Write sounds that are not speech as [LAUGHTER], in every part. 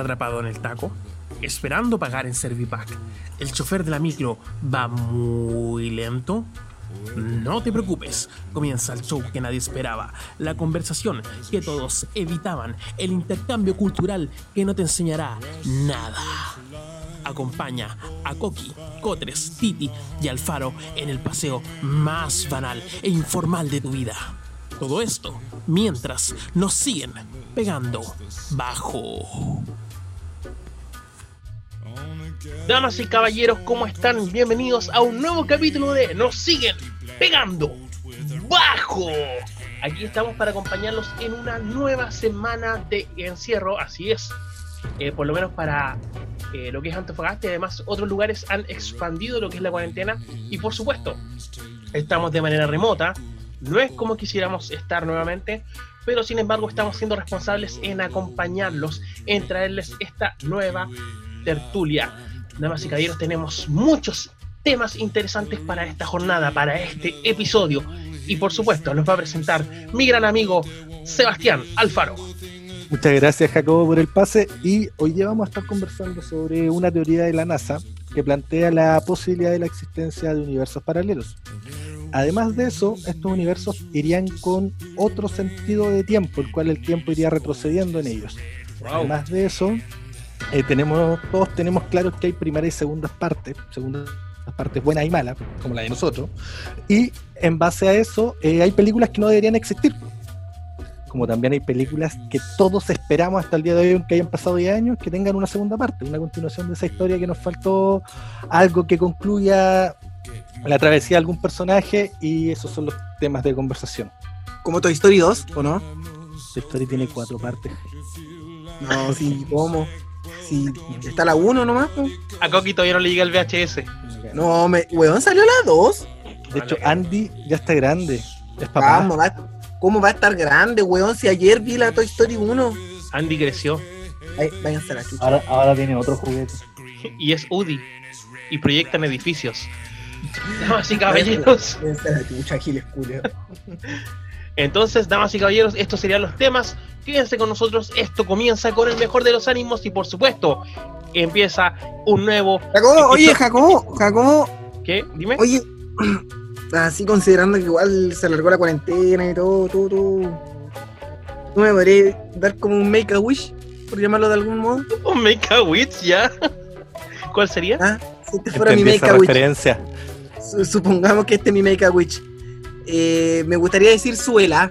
¿Estás atrapado en el taco? Esperando pagar en Servipack. ¿El chofer de la micro va muy lento? No te preocupes, comienza el show que nadie esperaba, la conversación que todos evitaban, el intercambio cultural que no te enseñará nada. Acompaña a Coqui, Cotres, Titi y Alfaro en el paseo más banal e informal de tu vida. Todo esto mientras nos siguen pegando bajo. Damas y caballeros, ¿cómo están? Bienvenidos a un nuevo capítulo de Nos siguen pegando bajo. Aquí estamos para acompañarlos en una nueva semana de encierro, así es. Eh, por lo menos para eh, lo que es Antofagasta y además otros lugares han expandido lo que es la cuarentena y por supuesto estamos de manera remota. No es como quisiéramos estar nuevamente, pero sin embargo estamos siendo responsables en acompañarlos, en traerles esta nueva tertulia. Damas y caballeros, tenemos muchos temas interesantes para esta jornada, para este episodio. Y por supuesto, nos va a presentar mi gran amigo Sebastián Alfaro. Muchas gracias Jacobo por el pase y hoy ya vamos a estar conversando sobre una teoría de la NASA que plantea la posibilidad de la existencia de universos paralelos. Además de eso, estos universos irían con otro sentido de tiempo, el cual el tiempo iría retrocediendo en ellos. Además de eso, eh, tenemos, todos tenemos claro que hay primeras y segundas partes, segundas partes buenas y malas, como la de nosotros, y en base a eso eh, hay películas que no deberían existir, como también hay películas que todos esperamos hasta el día de hoy, aunque hayan pasado 10 años, que tengan una segunda parte, una continuación de esa historia que nos faltó algo que concluya la travesía de algún personaje y esos son los temas de conversación. Como Toy Story 2, ¿o no? Toy Story tiene cuatro partes. No, sí, ¿cómo? Si está la 1 nomás. A Coqui todavía no le llega el VHS. No, me, weón, salió la 2. De hecho, Andy ya está grande. Es papá. Vamos, va, ¿Cómo va a estar grande, weón? Si ayer vi la Toy Story 1. Andy creció. Ay, váyanse a la chucha. Ahora, ahora tiene otro juguete. Y es Udi. Y proyectan edificios. [LAUGHS] Damas y caballeros. Váyanse a la chucha, Giles Culeo. Entonces, damas y caballeros, estos serían los temas. Quédense con nosotros. Esto comienza con el mejor de los ánimos y, por supuesto, empieza un nuevo. Jacobo, oye, Jacobo, Jacobo. ¿Qué? Dime. Oye, [CLEARS THROAT] así considerando que igual se alargó la cuarentena y todo, todo, todo. ¿Tú me podrías dar como un make a wish? Por llamarlo de algún modo. Un Make a Witch ya. [LAUGHS] ¿Cuál sería? ¿Ah? Si este fuera mi make a wish. referencia. Su- Supongamos que este es mi make a wish. Eh, me gustaría decir suela.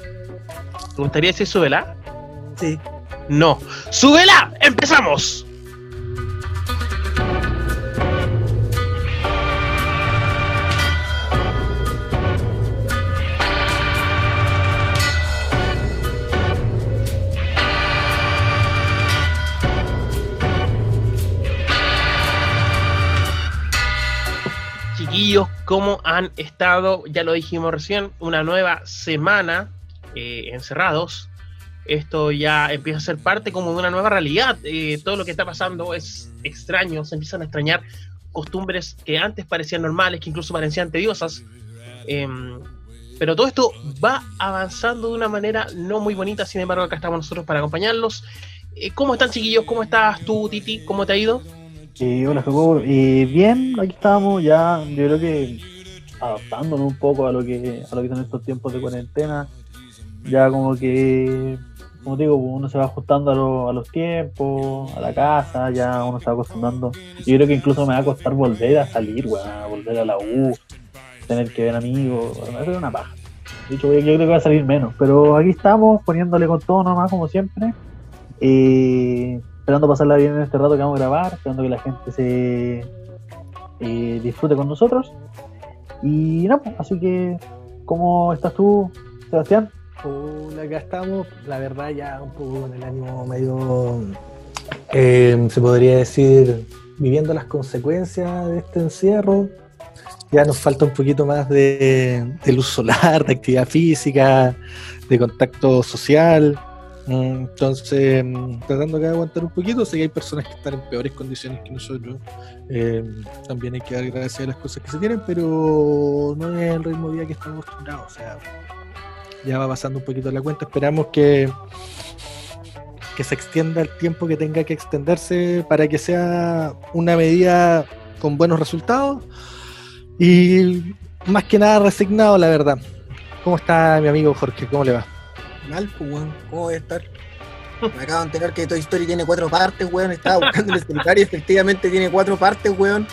¿Te gustaría decir súbela? Sí. No. ¡Súbela! ¡Empezamos! Chiquillos, ¿cómo han estado? Ya lo dijimos recién, una nueva semana eh, encerrados. Esto ya empieza a ser parte como de una nueva realidad. Eh, todo lo que está pasando es extraño, se empiezan a extrañar costumbres que antes parecían normales, que incluso parecían tediosas. Em, pero todo esto va avanzando de una manera no muy bonita, sin embargo acá estamos nosotros para acompañarlos. Eh, ¿Cómo están chiquillos? ¿Cómo estás tú, Titi? ¿Cómo te ha ido? Hola Jacobo, Eh, bien, aquí estamos ya, yo creo que adaptándonos un poco a lo que a lo que son estos tiempos de cuarentena, ya como que, como digo, pues, uno se va ajustando a, lo- a los tiempos, a la casa, ya uno se va acostumbrando. Yo creo que incluso me va a costar volver a salir, a volver a la U, tener que ver amigos, va a ser una paja. De hecho, yo creo que va a salir menos, pero aquí estamos poniéndole con todo nomás, como siempre. Eh, esperando pasarla bien en este rato que vamos a grabar, esperando que la gente se eh, disfrute con nosotros. Y no, pues, así que, ¿cómo estás tú, Sebastián? Hola, acá estamos. La verdad, ya un poco con el ánimo medio. eh, se podría decir, viviendo las consecuencias de este encierro. Ya nos falta un poquito más de, luz solar, de actividad física, de contacto social. Entonces, mm, tratando de aguantar un poquito, sé que hay personas que están en peores condiciones que nosotros. Eh, también hay que dar gracias a las cosas que se tienen, pero no es el ritmo de vida que estamos acostumbrados. O sea, ya va pasando un poquito la cuenta. Esperamos que, que se extienda el tiempo que tenga que extenderse para que sea una medida con buenos resultados y más que nada resignado, la verdad. ¿Cómo está mi amigo Jorge? ¿Cómo le va? Mal, pues, weón. ¿Cómo voy a estar? Me acabo de enterar que Toy Story tiene cuatro partes, weón. Estaba buscando el celular y efectivamente tiene cuatro partes, weón.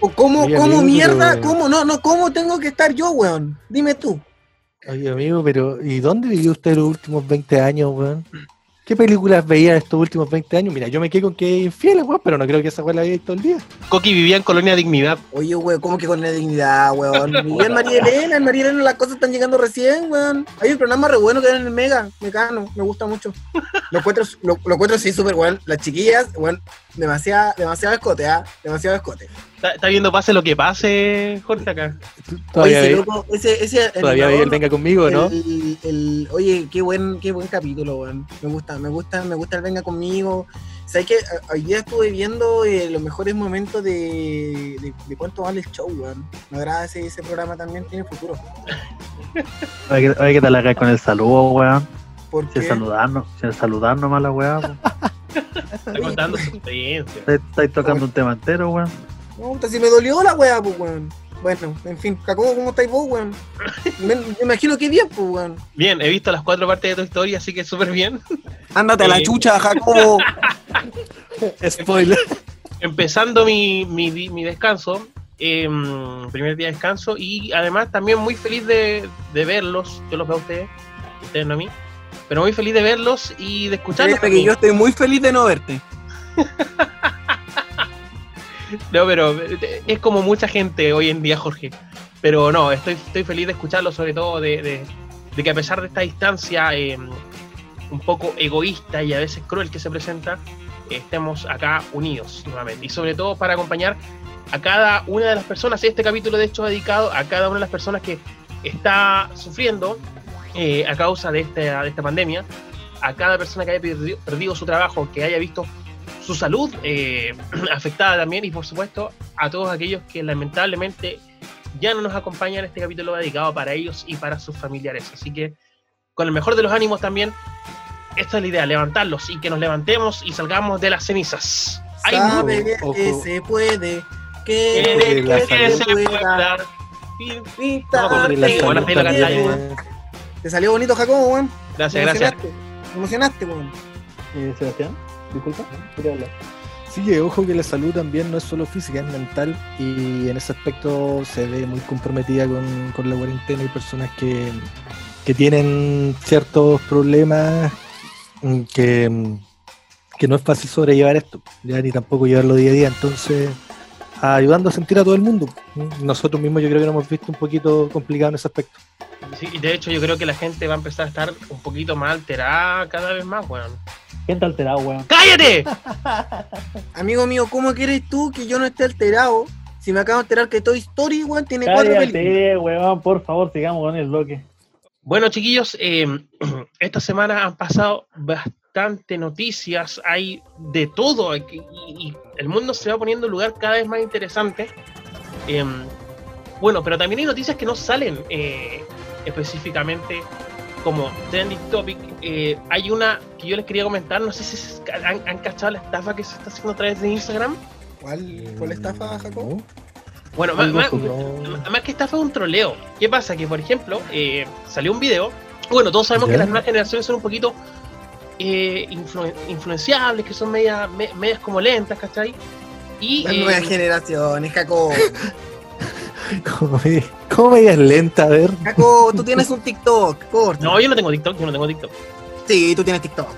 O ¿Cómo, Oye, cómo amigo, mierda? pero- ¿Cómo? No, no, ¿cómo tengo que estar yo, weón? Dime tú. Oye, amigo, pero ¿y dónde vivió usted los últimos 20 años, weón? ¿Qué películas veía estos últimos 20 años? Mira, yo me quedé con que es infiel, weón, pero no creo que esa weón la veía todo el día. Coqui vivía en Colonia Dignidad. Oye, weón, ¿cómo que con la dignidad, weón? Y en María Elena, en María Elena las cosas están llegando recién, weón. Hay un programa re bueno que era en el Mega, Mecano, me gusta mucho. Los cuatro, lo, los cuatro sí, súper, weón. Las chiquillas, weón, demasiado, demasiado escote, ¿ah? Demasiado escote. Está, está viendo pase lo que pase, Jorge, acá. Todavía, oye, ese loco, ese, ese todavía el animador, Venga conmigo, ¿no? el- el- oye, qué buen, qué buen capítulo, weón. Me gusta, me gusta, me gusta el Venga conmigo. ¿Sabes que Hoy día estuve viendo eh, los mejores momentos de, de, de cuánto vale el show, weón. Me agrada ese, ese programa también, tiene futuro. Oye, te la caes con el saludo, weón. Sin saludarnos, sin saludarnos más la weá, [LAUGHS] Está contando su experiencia. Estáis tocando un tema entero, weón. No, si me dolió la weá, pues, weón. Bueno, en fin, Jacobo, ¿cómo estáis vos, weón? Me, me imagino que bien, pues, weón. Bien, he visto las cuatro partes de tu historia, así que súper bien. Ándate a la Eh. chucha, Jacobo. [LAUGHS] Spoiler. Empezando mi, mi, mi descanso, em, primer día de descanso, y además también muy feliz de, de verlos. Yo los veo a ustedes, ustedes no a mí. Pero muy feliz de verlos y de escucharlos. Créeme que yo estoy muy feliz de no verte. [LAUGHS] No, pero eh, es como mucha gente hoy en día, Jorge. Pero no, estoy, estoy feliz de escucharlo, sobre todo de, de- de que a pesar de esta distancia eh, un poco egoísta y a veces cruel que se presenta, eh, estemos acá unidos nuevamente. Y sobre todo para acompañar a cada una de las personas. Este capítulo, de hecho, dedicado a cada una de las personas que está sufriendo eh, a causa de esta, de esta pandemia, a cada persona que haya perdido, perdido su trabajo, que haya visto su salud eh, [CLEARS THROAT] afectada también y por supuesto a todos aquellos que lamentablemente ya no nos acompañan. Este capítulo dedicado para ellos y para sus familiares. Así que con el mejor de los ánimos también, esta es la idea, levantarlos y que nos levantemos y salgamos de las cenizas. Hay Sabe que ojo. se puede, que, que, que se pueda dar. Pinta- la la cantalla, es- Te salió bonito, Jacobo, weón. Gracias, Me gracias. emocionaste. Me emocionaste, weón. Eh, Sebastián, disculpa, quería hablar. Sí, que ojo que la salud también no es solo física, es mental y en ese aspecto se ve muy comprometida con, con la cuarentena y personas que, que tienen ciertos problemas mm, que, mm, que no es fácil sobrellevar esto, ya ni tampoco llevarlo día a día, entonces ayudando a sentir a todo el mundo. Nosotros mismos yo creo que nos hemos visto un poquito complicado en ese aspecto. Sí, y de hecho yo creo que la gente va a empezar a estar un poquito más alterada cada vez más, weón. Gente alterado, weón. ¡Cállate! [LAUGHS] Amigo mío, ¿cómo quieres tú que yo no esté alterado? Si me acabo de enterar que Toy Story, weón, tiene cuatro películas. Cállate, weón, por favor, sigamos con el bloque. Bueno, chiquillos, eh, [CLEARS THROAT] esta semana han pasado bastante noticias, hay de todo y, y el mundo se va poniendo en un lugar cada vez más interesante. Eh, bueno, pero también hay noticias que no salen eh, específicamente como trending topic. Eh, hay una que yo les quería comentar, no sé si se- han, han cachado la estafa que se está haciendo a través de Instagram. ¿Cuál la estafa, Jacobo? ¿No? Bueno, más, que estafa es un troleo. ¿Qué pasa? Que, por ejemplo, eh, salió un video. Bueno, todos sabemos Ya. que las nuevas generaciones son un poquito eh, influ- influenciables, que son medias, me- medias como lentas, ¿cachai? Y Las eh, nuevas generaciones, Jacobo. [LAUGHS] ¿Cómo me, cómo me digas lenta? A ver. Tú [LAUGHS] tienes un TikTok, corta. no, yo no tengo TikTok, yo no tengo TikTok. Sí, tú tienes TikTok.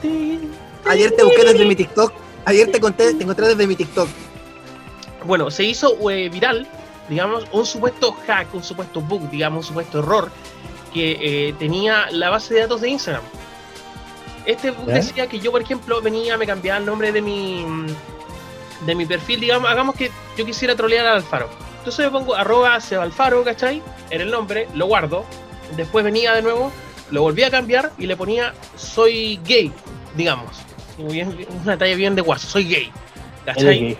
Tin, Ayer te busqué desde mi TikTok. Ayer te conté, te encontré desde mi TikTok. Bueno, se hizo eh, viral, digamos, un supuesto hack, un supuesto bug, digamos, un supuesto error que eh, tenía la base de datos de Instagram. Este bug ¿Ya? decía que yo, por ejemplo, venía, me cambiaba el nombre de mi de mi perfil, digamos, hagamos que yo quisiera trolear al Alfaro. Entonces me pongo arroba Sebalfaro, ¿cachai? Era el nombre, lo guardo. Después venía de nuevo, lo volví a cambiar y le ponía soy gay, digamos. Bien- una talla bien de guaso, soy gay. ¿Cachai? gay.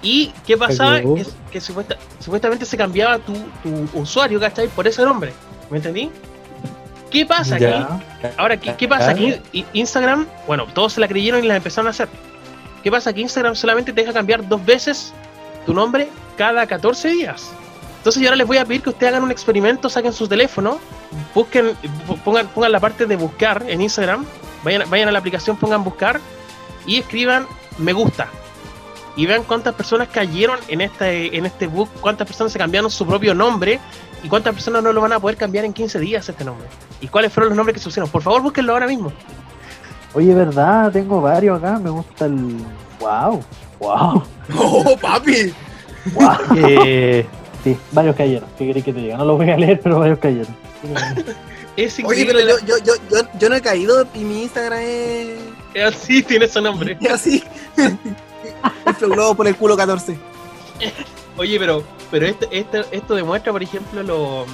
Y qué pasaba, que, que supuesta- supuestamente se cambiaba tu, tu usuario, ¿cachai? Por ese nombre. ¿Me entendí? ¿Qué pasa aquí? Ya. Ahora, ¿qué, qué pasa aquí? Instagram, bueno, todos se la creyeron y la empezaron a hacer. ¿Qué pasa? Que Instagram solamente te deja cambiar dos veces tu nombre cada 14 días. Entonces yo ahora les voy a pedir que ustedes hagan un experimento, saquen su teléfono, busquen, pongan, pongan la parte de buscar en Instagram, vayan, vayan a la aplicación, pongan buscar y escriban me gusta. Y vean cuántas personas cayeron en este, en este book, cuántas personas se cambiaron su propio nombre y cuántas personas no lo van a poder cambiar en 15 días este nombre. ¿Y cuáles fueron los nombres que se pusieron? Por favor, búsquenlo ahora mismo. Oye, verdad, tengo varios acá. Me gusta el. ¡Wow! ¡Wow! [LAUGHS] ¡Oh, papi! ¡Wow! [LAUGHS] Eh, sí, varios cayeron. ¿Qué queréis que te diga? No los voy a leer, pero varios cayeron. [LAUGHS] Es Oye, increíble. pero yo, yo, yo, yo, yo no he caído y mi Instagram es, la- Sí, tiene su nombre. es así. El por el culo 14. Oye, pero, pero esto, esto, esto demuestra, por ejemplo, lo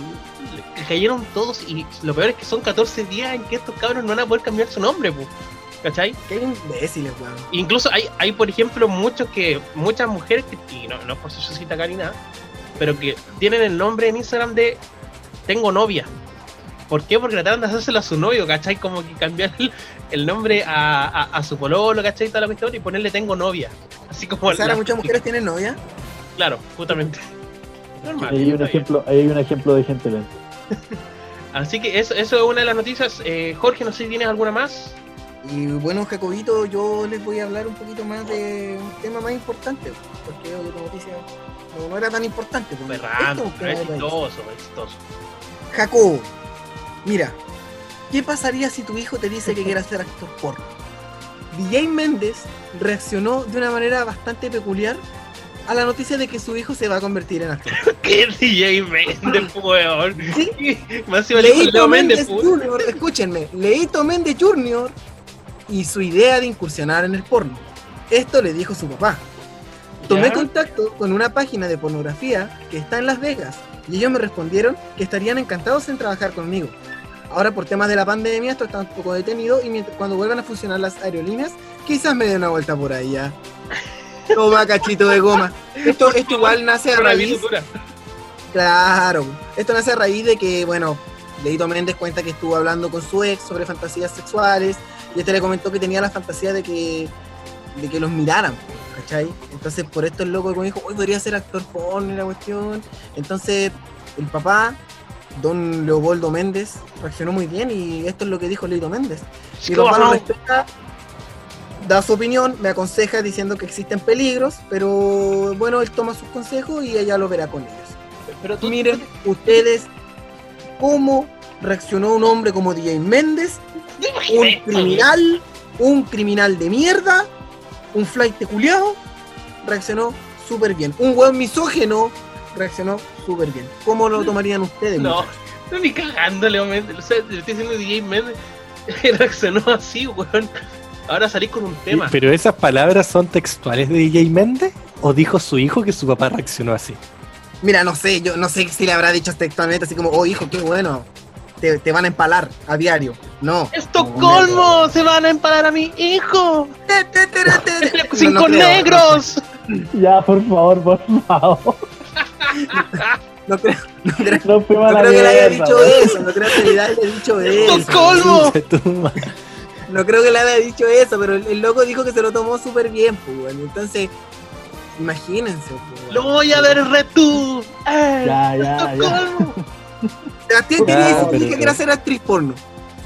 que cayeron todos y lo peor es que son 14 días en que estos cabros no van a poder cambiar su nombre, pu. ¿cachai? Qué imbéciles, weón. Incluso hay, hay por ejemplo, muchos que, muchas mujeres que, y no, no es por ser cita acá ni nada, pero que tienen el nombre en Instagram de tengo novia. ¿Por qué? Porque trataron de hacérselo a su novio, ¿cachai? Como que cambiar el, el nombre a, a, a su pololo, ¿cachai? Toda la cuestión y ponerle tengo novia. Así como ahora muchas mujeres tienen novia. Claro, justamente. Normal, Ahí hay un ejemplo, ahí hay un ejemplo de gente lenta. [LAUGHS] Así que eso, eso es una de las noticias. Eh, Jorge, no sé si tienes alguna más. Y bueno, Jacobito, yo les voy a hablar un poquito más de un tema más importante, porque otra noticia no, no era tan importante. porque esto es Ferrando, un pero exitoso, exitoso. Jacobo, mira, ¿qué pasaría si tu hijo te dice que quiere ser actor porno? DJ Méndez reaccionó de una manera bastante peculiar a la noticia de que su hijo se va a convertir en actor. [LAUGHS] ¿Qué DJ [LAUGHS] [LAUGHS] Méndez, weón? Sí. Más Leito Méndez. Jr., escúchenme, Leito Méndez Jr. y su idea de incursionar en el porno. Esto le dijo su papá. Tomé ¿Ya? contacto con una página de pornografía que está en Las Vegas y ellos me respondieron que estarían encantados en trabajar conmigo. Ahora por temas de la pandemia esto está un poco detenido y mientras, cuando vuelvan a funcionar las aerolíneas quizás me dé una vuelta por ahí ya. Toma cachito de goma. Esto, esto igual nace a raíz. Claro, esto nace a raíz de que, bueno, Leito Méndez cuenta que estuvo hablando con su ex sobre fantasías sexuales y este le comentó que tenía la fantasía de que, de que los miraran, ¿cachai? Entonces por esto el loco dijo, hoy podría ser actor porno y la cuestión. Entonces el papá, don Leopoldo Méndez, reaccionó muy bien y esto es lo que dijo Leito Méndez. Papá lo respeta, da su opinión, me aconseja diciendo que existen peligros, pero bueno, él toma sus consejos y ella lo verá con ellos. Pero tú, Miren ustedes cómo reaccionó un hombre como DJ Méndez, un criminal, un criminal de mierda, un flight de culiao, reaccionó súper bien. Un buen misógeno reaccionó súper bien. ¿Cómo lo tomarían ustedes? No, muchachos? no ni cagando, Leo Méndez. O sea, le estoy diciendo DJ Méndez. [LAUGHS] Reaccionó así, weón. Ahora salís con un tema. ¿Pero esas palabras son textuales de DJ Méndez? ¿O dijo su hijo que su papá reaccionó así? Mira, no sé, yo no sé si le habrá dicho textualmente así como, oh hijo, qué bueno, te, te van a empalar a diario. No. ¡Estocolmo! ¡Se van a empalar a mi hijo! Te, te, te, te, te. [LAUGHS] No, ¡Cinco no creo, negros! [LAUGHS] Ya, por favor, por favor. [LAUGHS] No, creo, no creo, No no creo que le haya dicho eso, no creo que le haya dicho eso. ¡Estocolmo! No creo que le haya dicho eso, pero el, el loco dijo que se lo tomó súper bien, pues. Entonces, imagínense, pues. ¡Lo voy a ver retú! ¡Eh! Ya, ya, ya. Sebastián quería decir que quiere ser actriz porno.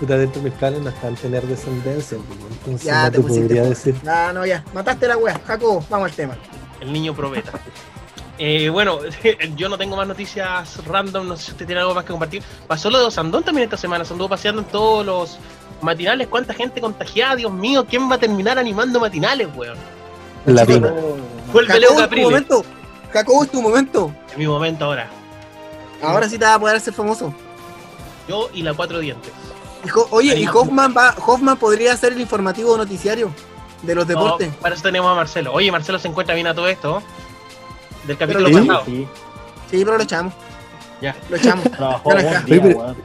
Puta, dentro de mis planes no están tener descendencia, pues, entonces Ya, no te pusiste podría decir. Ah, no, ya. Mataste la weá. Jacobo, vamos al tema. El niño probeta. Eh, bueno, [LAUGHS] yo no tengo más noticias random, no sé si usted tiene algo más que compartir. Pasó lo de Osandón también esta semana, se anduvo paseando en todos los matinales. ¿Cuánta gente contagiada? Dios mío, ¿quién va a terminar animando matinales, weón? La Dina. Vuelve Leo Jacobo, es tu Caprile. momento. Jacobo, es tu momento. Es mi momento ahora. Ahora sí te vas a poder hacer famoso. Yo y la cuatro dientes. Oye, Ahí y. Hoffman va, Hoffman podría ser el informativo noticiario de los deportes. No, para eso tenemos a Marcelo. Oye, Marcelo se encuentra bien a todo esto. Del capítulo Pero- pasado. Sí, Sí, pero lo echamos. Ya. Lo echamos. [LAUGHS] trabajó día, pero-.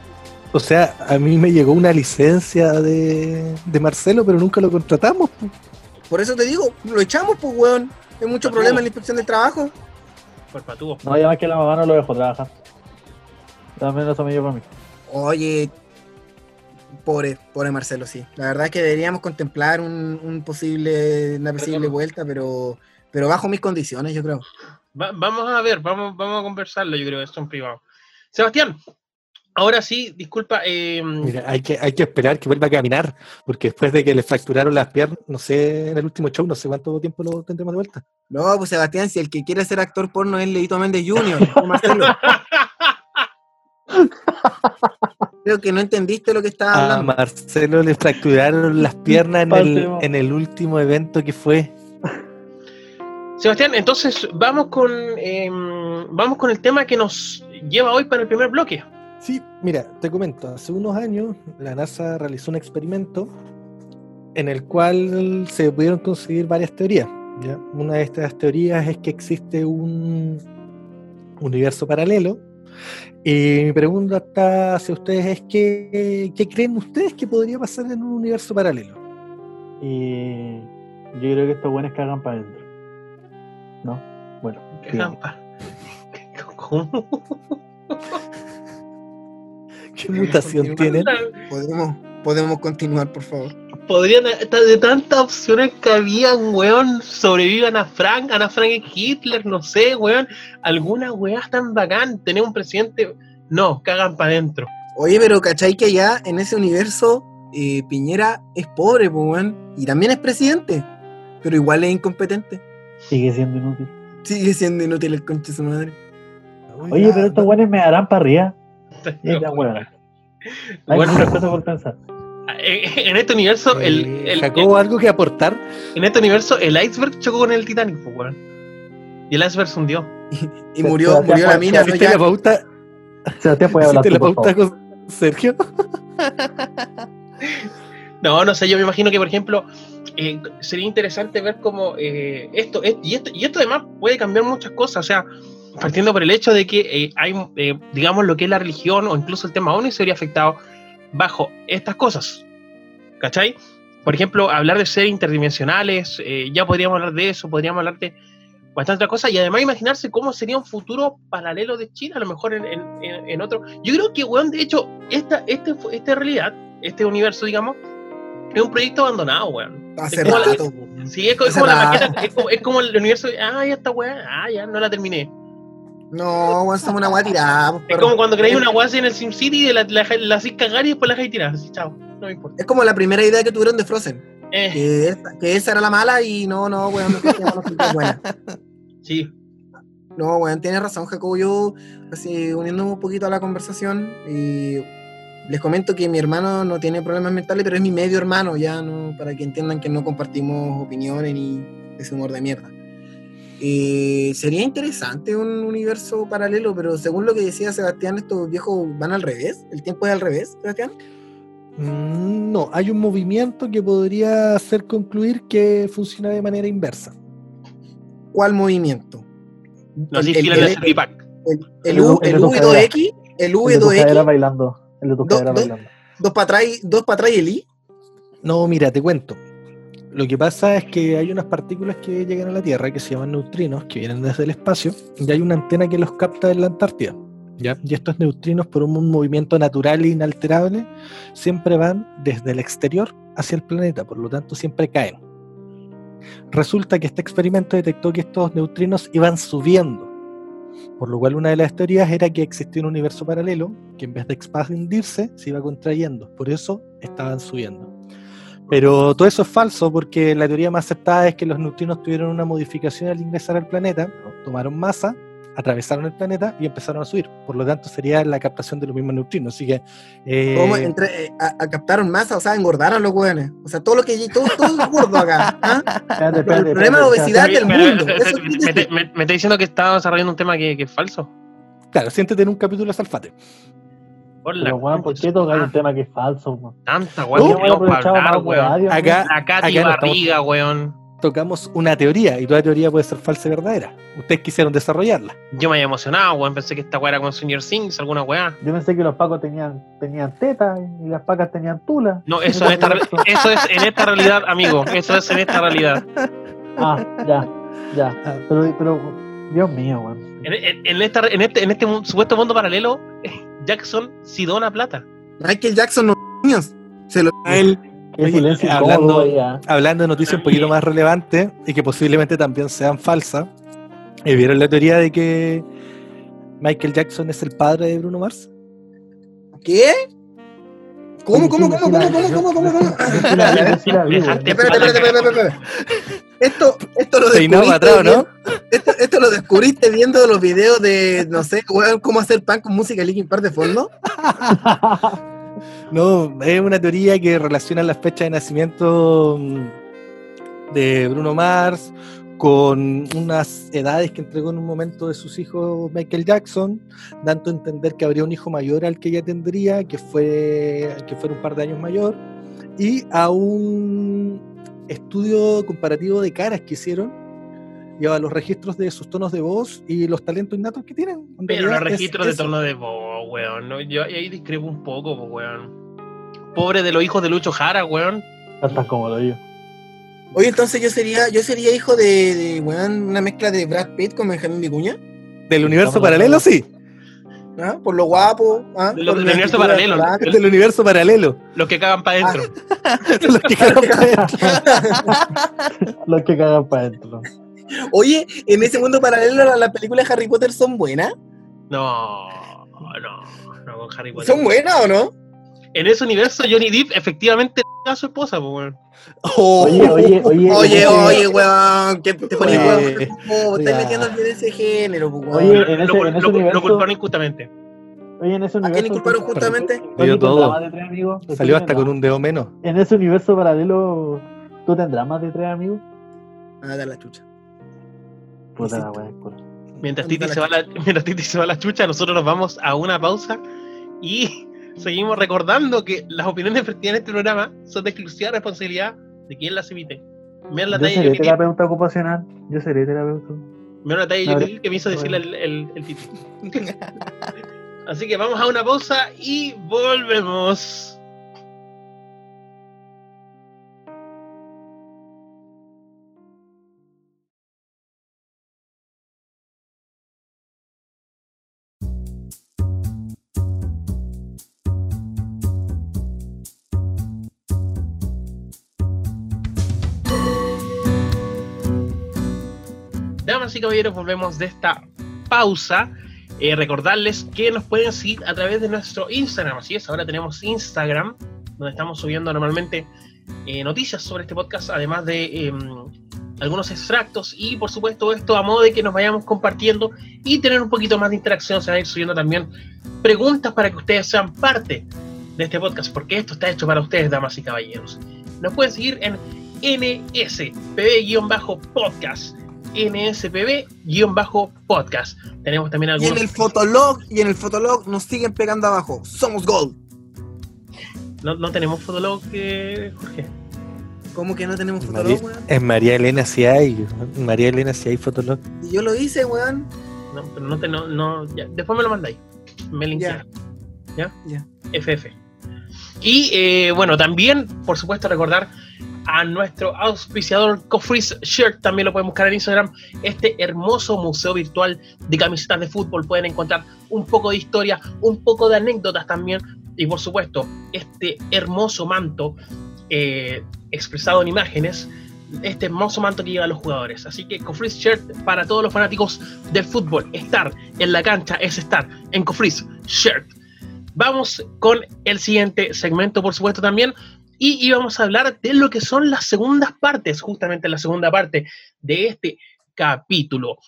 O sea, a mí me llegó una licencia de, de Marcelo, pero nunca lo contratamos. pues. Por eso te digo, lo echamos, pues, weón. Hay mucho Jacobo. problema en la inspección del trabajo. Por patúo. No, ya más que la mamá no lo dejó trabajar. También eso me dio para mí. Oye, Pobre, pobre Marcelo, sí. La verdad es que deberíamos contemplar un, un posible, una posible vuelta, pero, pero bajo mis condiciones, yo creo. Va- vamos a ver, vamos, vamos a conversarlo, yo creo, esto en privado. Sebastián, ahora sí, disculpa, eh, Mira, hay que, hay que esperar que vuelva a caminar, porque después de que le fracturaron las piernas, no sé, en el último show, no sé cuánto tiempo lo tendremos de vuelta. No, pues Sebastián, si el que quiere ser actor porno es Leito Méndez Jr., no Marcelo. Creo que no entendiste lo que estaba A hablando. Marcelo le fracturaron las piernas en el, en el último evento que fue. Sebastián, entonces vamos con, eh, vamos con el tema que nos lleva hoy para el primer bloque. Sí, mira, te comento, hace unos años la NASA realizó un experimento en el cual se pudieron conseguir varias teorías. ¿ya? Una de estas teorías es que existe un universo paralelo. Y mi pregunta está hacia ustedes es que, ¿qué creen ustedes que podría pasar en un universo paralelo? Y yo creo que estos buenos cagan para adentro. ¿No? Bueno. sigamos. Campa. [LAUGHS] ¿Cómo? [LAUGHS] ¿Qué mutación tienen? Podemos, podemos continuar, por favor. Podrían, de tantas opciones que habían, weón, sobrevivan a Frank, Ana Frank es Hitler, no sé, weón, alguna weá tan bacán, tener un presidente, no, cagan para adentro. Oye, pero ¿cachai que allá en ese universo eh, Piñera es pobre, pues, weón? Y también es presidente, pero igual es incompetente. Sigue siendo inútil. Sigue siendo inútil el conche de su madre. Oye, pero estos buenos me darán para arriba. La hueá. [LAUGHS] Hay Bueno, muchas cosas por pensar. en en este universo, el, Eh, el- Jacobo, ¿algo que aportar? en este universo, el iceberg chocó con el Titanic, pues, weón. Y el iceberg se hundió. Y Se- murió, Sebastián, murió la ¿cuál- mina, ¿no? ¿Hiciste Ya, la pauta, Sebastián puede hablar tú, la pauta con Sergio? [LAUGHS] No, no sé, yo me imagino que, por ejemplo, eh, sería interesante ver cómo eh, esto, es- y esto, y esto además puede cambiar muchas cosas, o sea, partiendo por el hecho de que eh, hay, eh, digamos, lo que es la religión o incluso el tema ONU se vería afectado bajo estas cosas, ¿cachai? Por ejemplo, hablar de seres interdimensionales, eh, ya podríamos hablar de eso, podríamos hablar de bastante otra cosa, y además imaginarse cómo sería un futuro paralelo de China, a lo mejor en, en- otro. Yo creo que, weón, de hecho, esta, este, esta realidad, este universo, digamos, es un proyecto abandonado, weón. hace Es como la- rato. Sí, es, como la maqueta, es como, es como el universo, ah, ya está, weón, ah, ya, no la terminé. No, weón, somos una weá tirada. po, Es como cuando creáis una weá así en el SimCity y la, la, la, la hacís cagar y después la dejáis tirar, así, chao, no me importa. Es como la primera idea que tuvieron de Frozen. Eh, Que esa, que esa era la mala y no, no, weón, no buena. [LAUGHS] sí, No, weón, tienes razón, Jacobo. Yo, así, uniéndome un poquito a la conversación, y les comento que mi hermano no tiene problemas mentales, pero es mi medio hermano, ya, no, para que entiendan que no compartimos opiniones ni ese humor de mierda. Eh, sería interesante un universo paralelo, pero según lo que decía Sebastián, estos viejos van al revés. ¿El tiempo es al revés, Sebastián? Mm, No, hay un movimiento que podría hacer concluir que funciona de manera inversa. ¿Cuál movimiento? no así El- el- filan el el- Servipack. El, el, El U, de el tu U y cadera. 2X, el U y El de tu cadera 2X, bailando. El de tu Do- cadera do- bailando. dos para atrás y- dos para atrás y el I. No, mira, te cuento. Lo que pasa es que hay unas partículas que llegan a la Tierra que se llaman neutrinos, que vienen desde el espacio, y hay una antena que los capta en la Antártida. ¿ya? Y estos neutrinos, por un movimiento natural e inalterable, siempre van desde el exterior hacia el planeta, por lo tanto siempre caen. Resulta que este experimento detectó que estos neutrinos iban subiendo, por lo cual una de las teorías era que existía un universo paralelo que en vez de expandirse se iba contrayendo, por eso estaban subiendo. Pero todo eso es falso porque la teoría más aceptada es que los neutrinos tuvieron una modificación al ingresar al planeta, tomaron masa, atravesaron el planeta y empezaron a subir. Por lo tanto, sería la captación de los mismos neutrinos. Así que. eh, ¿Cómo entre- eh, a, a captaron masa, o sea, engordaron los hueones. O sea, todo lo que todo, todo es gordo acá. ¿ah? [LAUGHS] Espérate, espérate, El problema de obesidad del Pero, mundo, pero, eso me, me- me está diciendo que está desarrollando un tema que, que es falso. Claro, siéntete en un capítulo de Salfate. Por la Pero, weón, ¿por qué de un tema que es falso, weón? Tanta weón que tenemos para aprovechado hablar, más weón. radio, Acá- La Katy acá no estamos- Barriga, weón. Tocamos una teoría y toda teoría puede ser falsa y verdadera. Ustedes quisieron desarrollarla. Yo me había emocionado, weón. Pensé que esta weá era como Senior Things, alguna weá. Yo pensé que los pacos tenían, tenían tetas y las pacas tenían tula. No, eso, en esta, eso es en esta realidad, amigo. Eso es en esta realidad. Ah, ya, ya. Ah. Pero, pero, Dios mío, weón. En, en- en esta, en este, en este supuesto mundo paralelo, Jackson sí dona plata. Michael Jackson no niños. Se lo a él. Oye, silencio hablando-. Hablando de noticias un poquito más relevantes y que posiblemente también sean falsas, ¿eh, ¿vieron la teoría de que Michael Jackson es el padre de Bruno Mars? ¿Qué? ¿Cómo, cómo, cómo, cómo, cómo, cómo, cómo, cómo? Espérate, espérate, espérate. Esto, esto lo descubriste para atrás, ¿no? viendo- esto, esto lo descubriste viendo los videos de, no sé, cómo hacer pan con música Linkin Park de fondo. [LAUGHS] No, es una teoría que relaciona las fechas de nacimiento mm, de Bruno Mars con unas edades que entregó en un momento de sus hijos Michael Jackson, dando a entender que habría un hijo mayor al que ella tendría, que fue que fuera un par de años mayor, y a un estudio comparativo de caras que hicieron, lleva los registros de sus tonos de voz y los talentos innatos que tienen. En Pero los es registros de eso. tono de voz, weón. ¿no? Yo ahí discrepo un poco, weón. Pobre de los hijos de Lucho Jara, weón. Estás como lo yo. Oye, entonces yo sería, yo sería hijo de, de weón, una mezcla de Brad Pitt con Benjamín Vicuña, Del universo paralelo, sí. ¿ah? Por lo guapo, ¿ah? De lo- Por del universo paralelo, de Del universo paralelo. Los que cagan para adentro. Los [LAUGHS] que quedaron para adentro. Los que cagan para adentro. [LAUGHS] Oye, en ese mundo paralelo las las películas de Harry Potter son buenas. No, no, no con Harry Potter. ¿Son buenas o no? En ese universo, Johnny Depp efectivamente a su esposa, pues, weón. Oye, oye, oye. Oye, ese- oye, weón, que te pones Oye, weón, oh, estás metiendo violencia de género, weón. Oye, Lo- en ese- lo, en ese lo- lo universo- culparon injustamente. Oye, en ese ¿A universo. quién inculparon ¿tú- justamente? tienes todo. de tres amigos? ¿Tú Salió hasta con un dedo menos. En ese universo paralelo, ¿tú tendrás más de tres amigos? Ah, da la chucha. Puta la culo. Mientras Titi, se va la, [LAUGHS] mientras Titi se va a la chucha, nosotros nos vamos a una pausa y seguimos recordando que las opiniones vertidas en este programa son de exclusiva responsabilidad de quien las emite. Mira la Yo talla de seré Depp, terapeuta ocupacional. Yo seré terapeuta. mira la talla. Depp que me hizo decirle el, el, el Titi. [LAUGHS] Así que vamos a una pausa y volvemos. Damas y caballeros, volvemos de esta pausa. Eh, recordarles que nos pueden seguir a través de nuestro Instagram. Así es, ahora tenemos Instagram, donde estamos subiendo normalmente eh, noticias sobre este podcast, además de em, algunos extractos y por supuesto esto a modo de que nos vayamos compartiendo y tener un poquito más de interacción. Se van a ir subiendo también preguntas para que ustedes sean parte de este podcast, porque esto está hecho para ustedes, damas y caballeros. Nos pueden seguir en NSPB-podcast. NSPB-podcast. Tenemos también Y en algunos. el fotolog, y en el fotolog nos siguen pegando abajo. Somos Gold. No, no tenemos fotolog, eh, Jorge. ¿Cómo que no tenemos María, fotolog, weón? en María Elena si hay. María Elena si hay fotolog. Y yo lo hice, weón. No, pero no te, no, no, ya, después me lo mandáis. Me linkearon. ¿Ya? Ya. FF. Y eh, bueno, también, por supuesto, recordar a nuestro auspiciador Cofreeze Shirt, también lo pueden buscar en Instagram, este hermoso museo virtual de camisetas de fútbol. Pueden encontrar un poco de historia, un poco de anécdotas también, y por supuesto, este hermoso manto eh, expresado en imágenes, este hermoso manto que llevan los jugadores. Así que Cofreeze Shirt para todos los fanáticos del fútbol, estar en la cancha es estar en Cofreeze Shirt. Vamos con el siguiente segmento, por supuesto, también. Y íbamos a hablar de lo que son las segundas partes, justamente la segunda parte de este capítulo.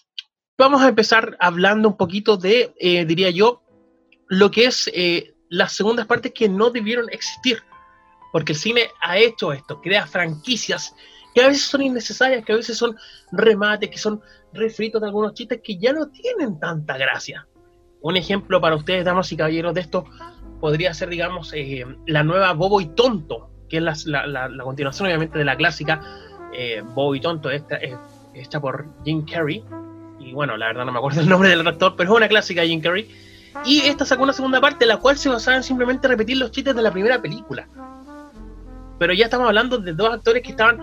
Vamos a empezar hablando un poquito de, eh, diría yo, lo que es eh, las segundas partes que no debieron existir. Porque el cine ha hecho esto, crea franquicias que a veces son innecesarias, que a veces son remates, que son refritos de algunos chistes que ya no tienen tanta gracia. Un ejemplo para ustedes, damas y caballeros, de esto podría ser, digamos, eh, la nueva Bobo y Tonto, que es la, la- la- la continuación, obviamente, de la clásica eh, Bobo y Tonto, esta, eh, hecha por Jim Carrey. Y bueno, la verdad no me acuerdo el nombre del actor, pero es una clásica de Jim Carrey. Y esta sacó una segunda parte, la cual se basaba en simplemente repetir los chistes de la primera película. Pero ya estamos hablando de dos actores que estaban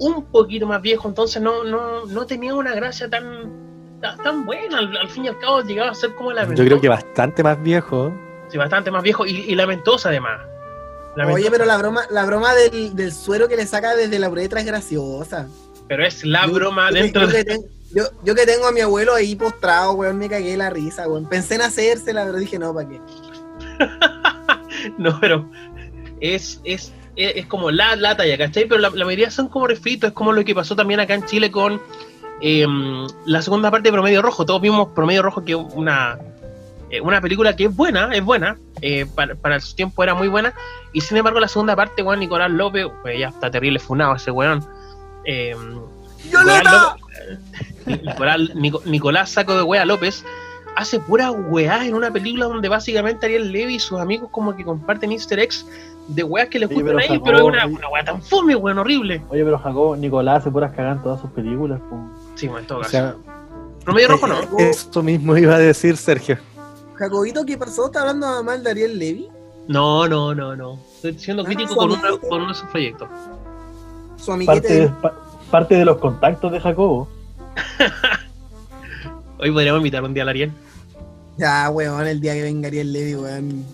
un poquito más viejos, entonces no, no, no tenía una gracia tan, tan, tan buena. Al, al fin y al cabo llegaba a ser como la Yo creo que bastante más viejo. Sí, bastante más viejo y, y lamentosa además. Oye, pero la broma, la broma del, del suero que le saca desde la uretra es graciosa. pero es la Yo- broma yo, dentro yo de... que yo, yo que tengo a mi abuelo ahí postrado, weón, me cagué la risa, weón. Pensé en hacérsela, pero dije, no, ¿para qué? [LAUGHS] No, pero es, es, es, es como la, la talla, ¿cachai? Pero la, la mayoría son como refritos, es como lo que pasó también acá en Chile con eh, la segunda parte de Promedio Rojo. Todos vimos Promedio Rojo, que una, eh, una película que es buena, es buena, eh, para, para su tiempo era muy buena, y sin embargo la segunda parte, weón, Nicolás López, pues ya está terrible funado ese weón. Eh, Nicolás, López- [LAUGHS] Nicolás, Nico- Nicolás Saco de Wea López hace pura weá en una película donde básicamente Ariel Levy y sus amigos como que comparten easter eggs de weas que les gustan pero a ellos, pero es una, una weá tan fome, weón, horrible. Oye, pero Jacobo, Nicolás se puras cagar en todas sus películas. po. Sí, bueno, en todo O caso. sea, Promedio rojo eh, no. Esto mismo iba a decir Sergio. Jacobito, ¿qué pasó? ¿Está hablando mal de Ariel Levy? No, no, no, no. Estoy siendo Ah, crítico con, uno, amiguete. con uno de sus proyectos. Su amiguete. Parte de, pa- parte de los contactos de Jacobo. [LAUGHS] Hoy podríamos invitar un día a Ariel. Ya, weón, el día que venga Ariel Levy, weón.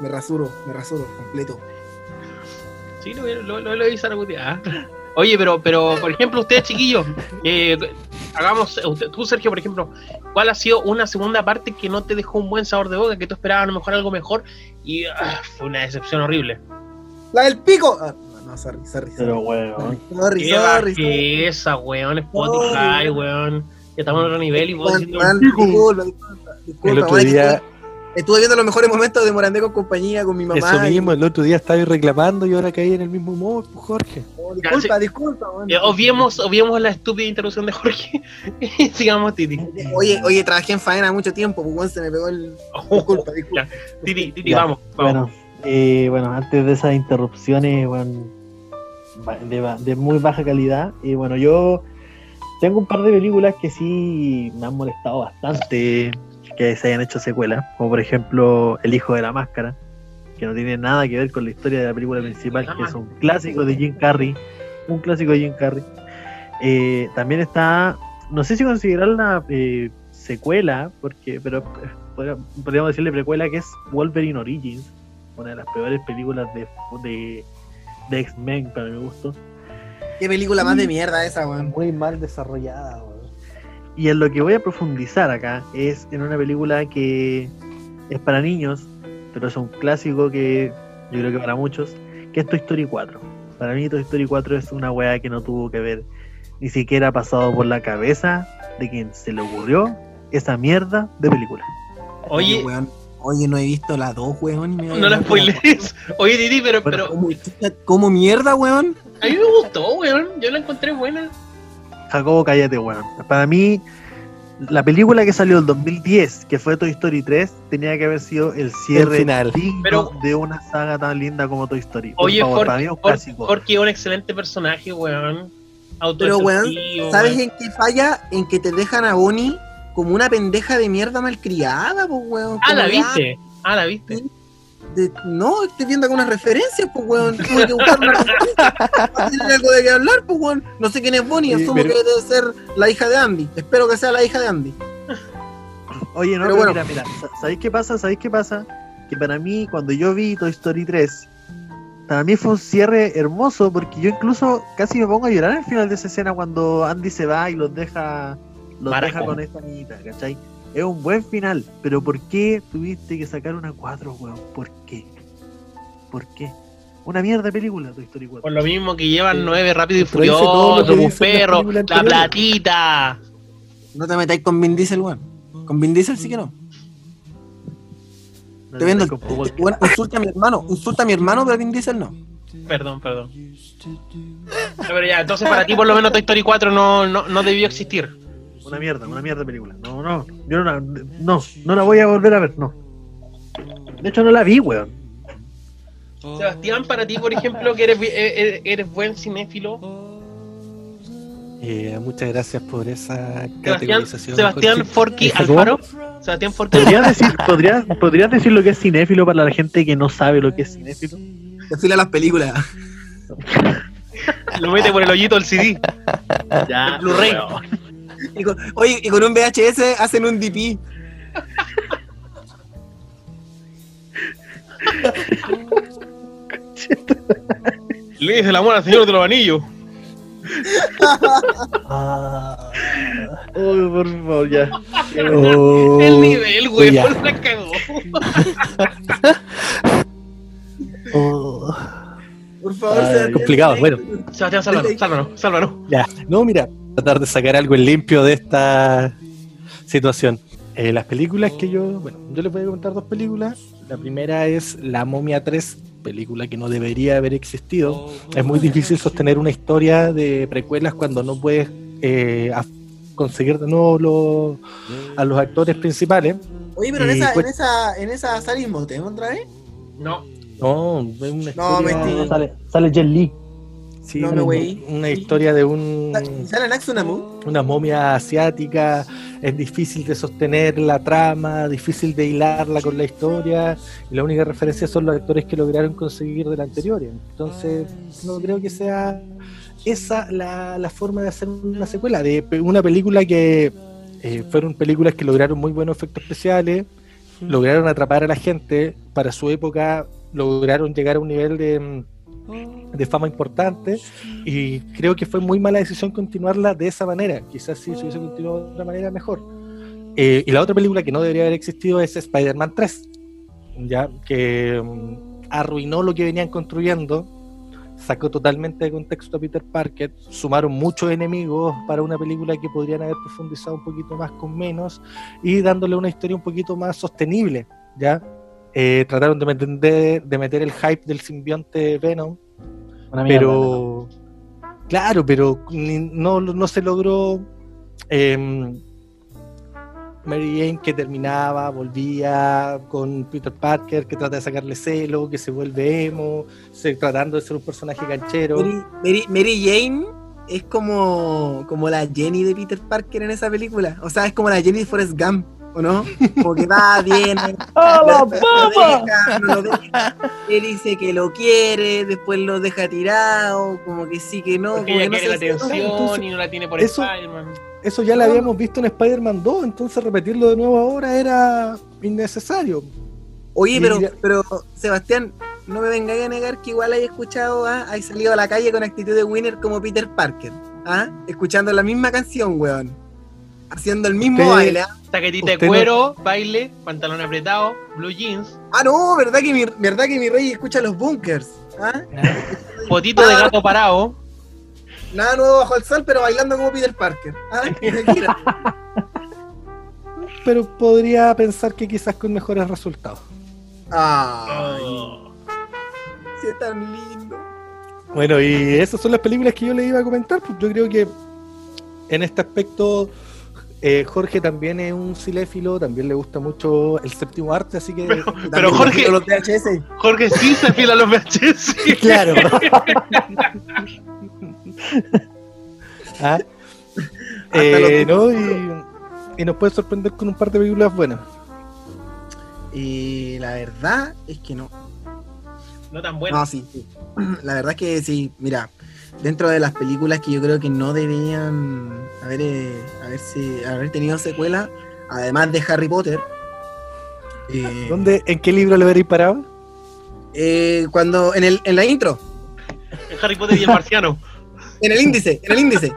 Me rasuro, me rasuro, completo. Sí, lo, lo, lo, lo he visto algún día. Ah. Oye, pero, pero, por ejemplo, ustedes, chiquillos, eh, hagamos, tú, Sergio, por ejemplo, ¿cuál ha sido una segunda parte que no te dejó un buen sabor de boca, que tú esperabas a lo mejor algo mejor y ah, fue una decepción horrible? ¡La del pico! Ah, no, sorry, sorry, sorry. Pero weón. Sorry, ¿Qué sorry, sorry. bajeza, weón? Spotify, weón. Ya estamos en otro nivel y vos diciendo weón, pico. disculpa, disculpa, disculpa, El otro día, estuve, viendo los mejores momentos de Morandé con compañía, con mi mamá. eso y- mismo, el otro día estaba ahí reclamando y ahora caí en el mismo modo, pues, Jorge. Oh, disculpa, disculpa, weón. Eh, obviemos, obviemos la estúpida interrupción de Jorge [LAUGHS] y sigamos, Titi. Oye, oye, trabajé en faena mucho tiempo, pues se me pegó el. Disculpa, disculpa. Ya, Titi, Titi, Ya, vamos. vamos. Bueno, eh, bueno, antes de esas interrupciones ba- de, ba- de muy baja calidad, y bueno, yo tengo un par de películas que sí me han molestado bastante que se hayan hecho secuelas, como por ejemplo El Hijo de la Máscara, que no tiene nada que ver con la historia de la película principal, que es un clásico de Jim Carrey, un clásico de Jim Carrey. Eh, también está, no sé si considerarla eh, secuela, porque, pero podría- podríamos decirle precuela, que es Wolverine Origins, una de las peores películas de, de, de X-Men para mi gusto. Qué película más de mierda esa, weón. Muy mal desarrollada, weón. Y en lo que voy a profundizar acá es en una película que es para niños, pero es un clásico que yo creo que para muchos, que es Toy Story 4. Para mí Toy Story 4 es una weá que no tuvo que ver ni siquiera pasado por la cabeza de quien se le ocurrió esa mierda de película. Oye, weón. Oye, no he visto las dos, weón. me voy a no la hablar de spoilees. [LAUGHS] Oye, Titi, pero, pero ¿Cómo, ¿Cómo mierda, weón? a mí me gustó, weón. Yo la encontré buena. Jacobo, cállate, weón. Para mí, la película que salió en 2010, que fue Toy Story 3, tenía que haber sido el cierre El final. digno Pero- de una saga tan linda como Toy Story. Por Oye, favor, para mí Jorge, es un Jorge, clásico. Jorge es un excelente personaje, weón. Pero, weón, ¿sabes weón. en qué falla? En que te dejan a Bonnie como una pendeja de mierda malcriada, pues, weón. Ah, la viste. Ah, la viste. De- no, estoy viendo algunas referencias, pues, weón. Tuve que buscar una tener algo de qué hablar, pues, weón. No sé quién es Bonnie, asumo pero- que debe ser la hija de Andy. Espero que sea la hija de Andy. Oye, no, Pero pero bueno. mira, mira, sa- ¿sabéis qué pasa? ¿Sabéis qué pasa? Que para mí, cuando yo vi Toy Story 3, para mí fue un cierre hermoso, porque yo incluso casi me pongo a llorar al final de esa escena cuando Andy se va y los deja, los Maraca. deja con esta niñita, ¿cachai? Es un buen final, pero ¿por qué tuviste que sacar una 4, weón? ¿Por qué? ¿Por qué? Una mierda de película, Toy Story 4. Por lo mismo que llevan Sí. nueve rápido y furioso, un perro, la platita. No te metáis con Vin Diesel, weón. Con Vin Diesel sí que no. No Estoy viendo. te Walker. Weón, insulta a mi hermano. Insulta a mi hermano, pero Vin Diesel no. Perdón, perdón. Pero ya, entonces para ti por lo menos Toy Story 4 no, no, no debió existir. Una mierda, una mierda de película. No, no, yo no, la- no, no la voy a volver a ver, no. De hecho, no la vi, weón. Sebastián, para ti, por ejemplo, que eres, eres, eres buen cinéfilo. Eh, muchas gracias por esa categorización. Sebastián. Forky. Alfaro. Sebastián Forky ¿Podrías decir, podrías, ¿Podrías decir lo que es cinéfilo para la gente que no sabe lo que es cinéfilo? Te fila las películas. lo mete por el hoyito del CD. Ya, Blu-ray. Y con- oye, y con un VHS hacen un DP. [LAUGHS] Le dice el amor al señor de los anillos. Ah, Oh, por favor, ya. el nivel, güey, ya. por la [LAUGHS] cagó. Oh, Por favor, Ah, Sebastián. complicado, bueno. Sebastián, sálvanos, sálvanos, sálvanos. Ya, no, mira, tratar de sacar algo en limpio de esta situación. Eh, las películas que yo, bueno, yo les voy a comentar dos películas. La primera es La Momia 3, película que no debería haber existido. Es muy difícil sostener una historia de precuelas cuando no puedes eh, conseguir de nuevo los- a los actores principales. Oye, pero en esa, pues- en esa, en esa sale Imhotep otra vez. No, No, es una No, historia, mentira. sale, sale Jet Li. Sí, No me una- historia de un una momia asiática, es difícil de sostener la trama, difícil de hilarla con la historia, y la única referencia son los actores que lograron conseguir de la anterior. Entonces, no creo que sea esa la, la forma de hacer una secuela, de una película que eh, fueron películas que lograron muy buenos efectos especiales, lograron atrapar a la gente, para su época lograron llegar a un nivel de, mm, de fama importante y creo que fue muy mala decisión continuarla de esa manera. Quizás si se hubiese continuado de otra manera mejor. Eh, y la otra película que no debería haber existido es Spider-Man 3, ya que mm, arruinó lo que venían construyendo, sacó totalmente de contexto a Peter Parker, sumaron muchos enemigos para una película que podrían haber profundizado un poquito más con menos y dándole una historia un poquito más sostenible, ¿ya? Eh, trataron de meter, de meter el hype del simbionte Venom Una mierda, pero claro, pero ni- no, no se logró em, Mary Jane que terminaba, volvía con Peter Parker que trata de sacarle celo, que se vuelve emo, se, tratando de ser un personaje canchero. Mary, Mary- Mary Jane es como, como la Jenny de Peter Parker en esa película. O sea, es como la Jenny de Forrest Gump, ¿o no? Como que va, [LAUGHS] viene, ¡Ah, la después lo papa! deja, no lo deja, él dice que lo quiere, después lo deja tirado, como que sí, que no. porque como ella que no quiere la atención entonces, y no la tiene por eso- Spider-Man. Eso ya lo habíamos visto en Spider-Man 2, entonces repetirlo de nuevo ahora era innecesario. Oye, Y pero, ya- pero Sebastián, no me vengáis a negar que igual hay escuchado, ¿ah? hay salido a la calle con actitud de winner como Peter Parker, ¿ah? escuchando la misma canción, weón, haciendo el mismo Usted- baile. ¿ah? Taquetita de no- cuero, baile, pantalón apretado, blue jeans, Ah, no, verdad que mi, verdad que mi rey escucha los bunkers. ¿ah? potito de gato parado. Nada nuevo bajo el sol, pero bailando como Peter Parker. ¿ah? [LAUGHS] Pero podría pensar que quizás con mejores resultados. Ay, Oh. sí es tan lindo. Bueno, y esas son las películas que yo le iba a comentar. Pues yo creo que en este aspecto eh, Jorge también es un cinéfilo, también le gusta mucho el séptimo arte, así que Pero Jorge- los VHS. Jorge sí se fila a los VHS. [LAUGHS] claro. [LAUGHS] Ah, eh, ¿no? y, y nos puede sorprender con un par de películas buenas. Y la verdad es que no. No tan bueno. No, sí, sí. [CLEARS THROAT] La verdad es que sí, mira, dentro de las películas que yo creo que no deberían haber, eh, haberse, haber tenido secuela, además de Harry Potter, eh, ¿Dónde, ¿En qué libro le habréis parado? eh, cuando en, el, en la intro, Harry Potter y el marciano. [LAUGHS] en el índice, en el índice.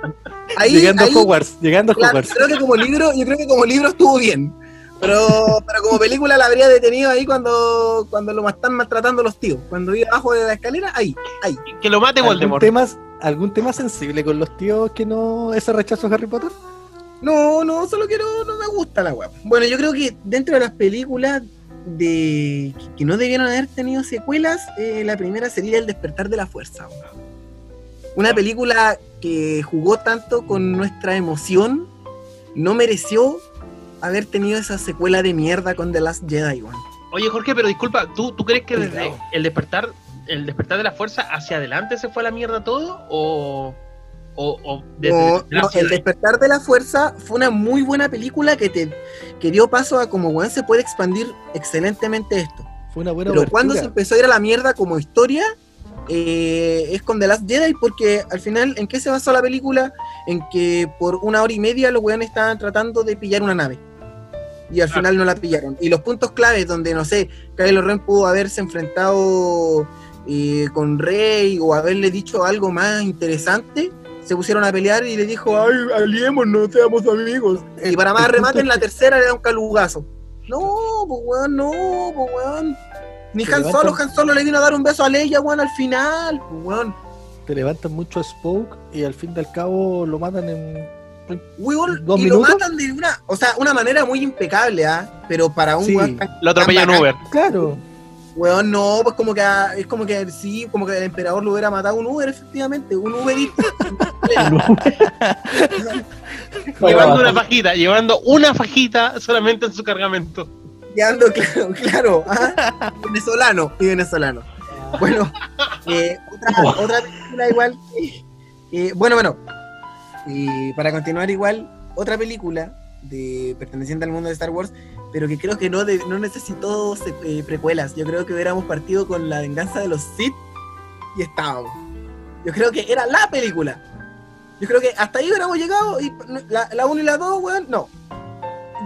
Ahí, llegando ahí, a Hogwarts, llegando a claro, Hogwarts. creo que como libro, yo creo que como libro estuvo bien. Pero, pero como película la habría detenido ahí cuando, cuando lo están maltratando los tíos. Cuando iba abajo de la escalera, ahí, ahí. Que lo mate ¿Algún Voldemort. tema, ¿Algún tema sensible con los tíos que no ese rechazo a Harry Potter? No, no, solo quiero, no me gusta la web. Bueno, yo creo que dentro de las películas de que no debieron haber tenido secuelas, eh, la primera sería El despertar de la fuerza. weón. Una película que jugó tanto con nuestra emoción, no mereció haber tenido esa secuela de mierda con The Last Jedi, weón. Oye, Jorge, pero disculpa, ¿tú, tú crees que desde el despertar, el despertar de la fuerza hacia adelante se fue a la mierda todo? ¿O, o, o desde No? El despertar de la fuerza fue una muy buena película que te que dio paso a como weón se puede expandir excelentemente esto. Fue una buena Pero cuando se empezó a ir a la mierda como historia, eh, es con The Last Jedi, porque al final, ¿en qué se basó la película? En que por una hora y media los weones estaban tratando de pillar una nave. Y al Ah. final no la pillaron. Y los puntos claves donde, no sé, Kylo Ren pudo haberse enfrentado eh, con Rey o haberle dicho algo más interesante, se pusieron a pelear y le dijo, ay, aliemos, no seamos amigos. Y para más remate, en la tercera le da un calugazo. No, pues weón, no, pues weón. Ni Han Solo, Han Solo le vino a dar un beso a Leia, weón, al final, pues weón. Te levantan mucho a Spoke y al fin y al cabo lo matan en. Weón, ¿Dos y lo minutos? matan de una, o sea, una manera muy impecable, ¿ah? Pero para un Sí. weón Lo atropella en tan Uber. Claro. Weón, no, pues como que es como que sí, como que el emperador lo hubiera matado un Uber, efectivamente, un Uberista. [LAUGHS] Llevando una fajita, llevando una fajita solamente en su cargamento. Quedando claro, claro, ¿ah? venezolano y venezolano. Bueno, eh, otra, otra película igual, eh, bueno, bueno, y para continuar igual, otra película de perteneciente al mundo de Star Wars, pero que creo que no, de- no necesitó eh, precuelas. Yo creo que hubiéramos partido con la venganza de los Sith y estábamos. Yo creo que era la película. Yo creo que hasta ahí hubiéramos llegado y la 1 y la 2, weón, no.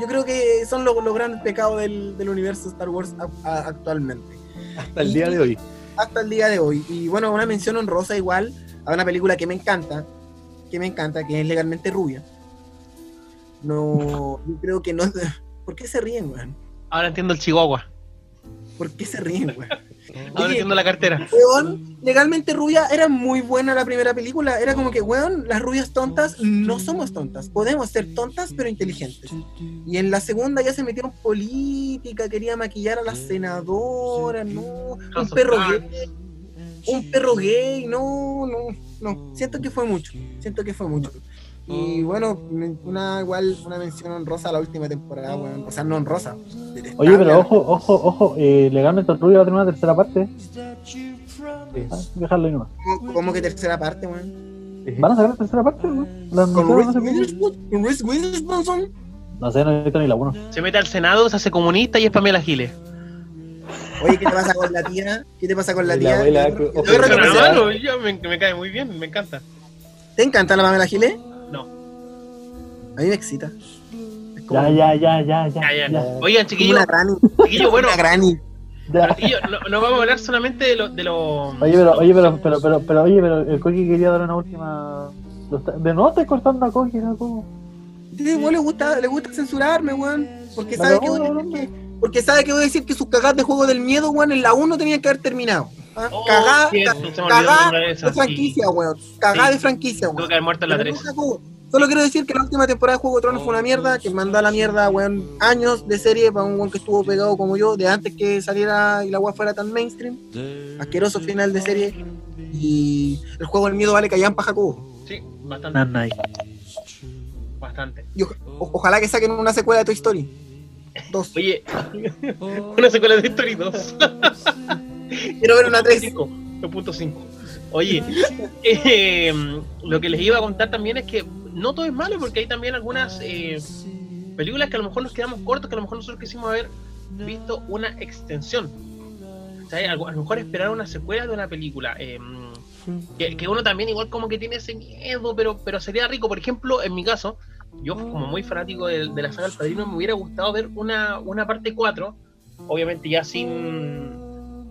Yo creo que son los, los grandes pecados del, del universo Star Wars a- a- actualmente Hasta el día de hoy. hasta el día de hoy. Y bueno, una mención honrosa igual a una película que me encanta, que me encanta, que es Legalmente Rubia. No, yo creo que no... ¿Por qué se ríen, weón? Ahora entiendo el Chihuahua. ¿Por qué se ríen, weón? Ahora Oye, entiendo la cartera. weón, Legalmente Rubia era muy buena la primera película. Era como que, weón, las rubias tontas no somos tontas. Podemos ser tontas, pero inteligentes. Y en la segunda ya se metieron política, quería maquillar a la senadora, no. Un perro gay. Un perro gay, no, no, no. Siento que fue mucho. Siento que fue mucho. Y bueno, una igual, una mención honrosa a la última temporada, weón. O sea, no honrosa. Oye, pero ojo, ojo, ojo, eh, legalmente el rubio va a tener una tercera parte. Ah, dejarlo ahí nomás. ¿Cómo, cómo que tercera parte, weón? ¿Van a sacar la tercera parte? ¿La Con Reese? Witherspoon. No sé, no he visto ni la 1. Se mete al Senado, se hace comunista y es Pamela Giles. Oye, ¿qué te pasa con la tía? ¿Qué te pasa con la La tía? abuela, ojo, yo me, me cae muy bien, me encanta. ¿Te encanta la Pamela Giles? A mí me excita. Es como, Ya, ya, ya, ya, ya. Ya, ya. Oigan, chiquillos, una granny. chiquillos, bueno, [LAUGHS] Una granny. ya. pero, chiquillos, no, no vamos a hablar solamente de lo, de lo Oye, pero, oye, pero, pero, pero, pero, oye, pero el Coqui quería dar una última. De nuevo estoy cortando a Coqui, ¿no? ¿Cómo? Sí, le gusta, le gusta censurarme, weón. Porque Pero sabe, que no, voy a decir que, porque sabe que voy a decir que sus cagadas de juego del miedo, weón, en la 1 tenían que haber terminado. ¿Ah? Oh, Cagada, cierto, cagada de sí. franquicia, weón. Cagada Sí. de franquicia, weón. que haber muerto en la Pero 3. Solo quiero decir que la última temporada de Juego de Tronos fue una mierda, que mandó a la mierda, weón, años de serie para un weón que estuvo pegado como yo, de antes que saliera y la weá fuera tan mainstream. Asqueroso final de serie. Y el juego del miedo vale callampa Jacobo. Sí, bastante, Nanay. bastante. Y o- ojalá que saquen una secuela de Toy Story. Dos. Oye, [LAUGHS] una secuela de Story 2. [LAUGHS] Quiero ver una 3. 2.5. Oye, [LAUGHS] eh, lo que les iba a contar también es que no todo es malo, porque hay también algunas eh, películas que a lo mejor nos quedamos cortos, que a lo mejor nosotros quisimos haber visto una extensión. A lo mejor esperar una secuela de una película. eh, que, uno también igual como que tiene ese miedo, pero, pero sería rico. Por ejemplo, en mi caso, yo como muy fanático de, la saga del Padrino, me hubiera gustado ver una, una parte 4, obviamente ya sin,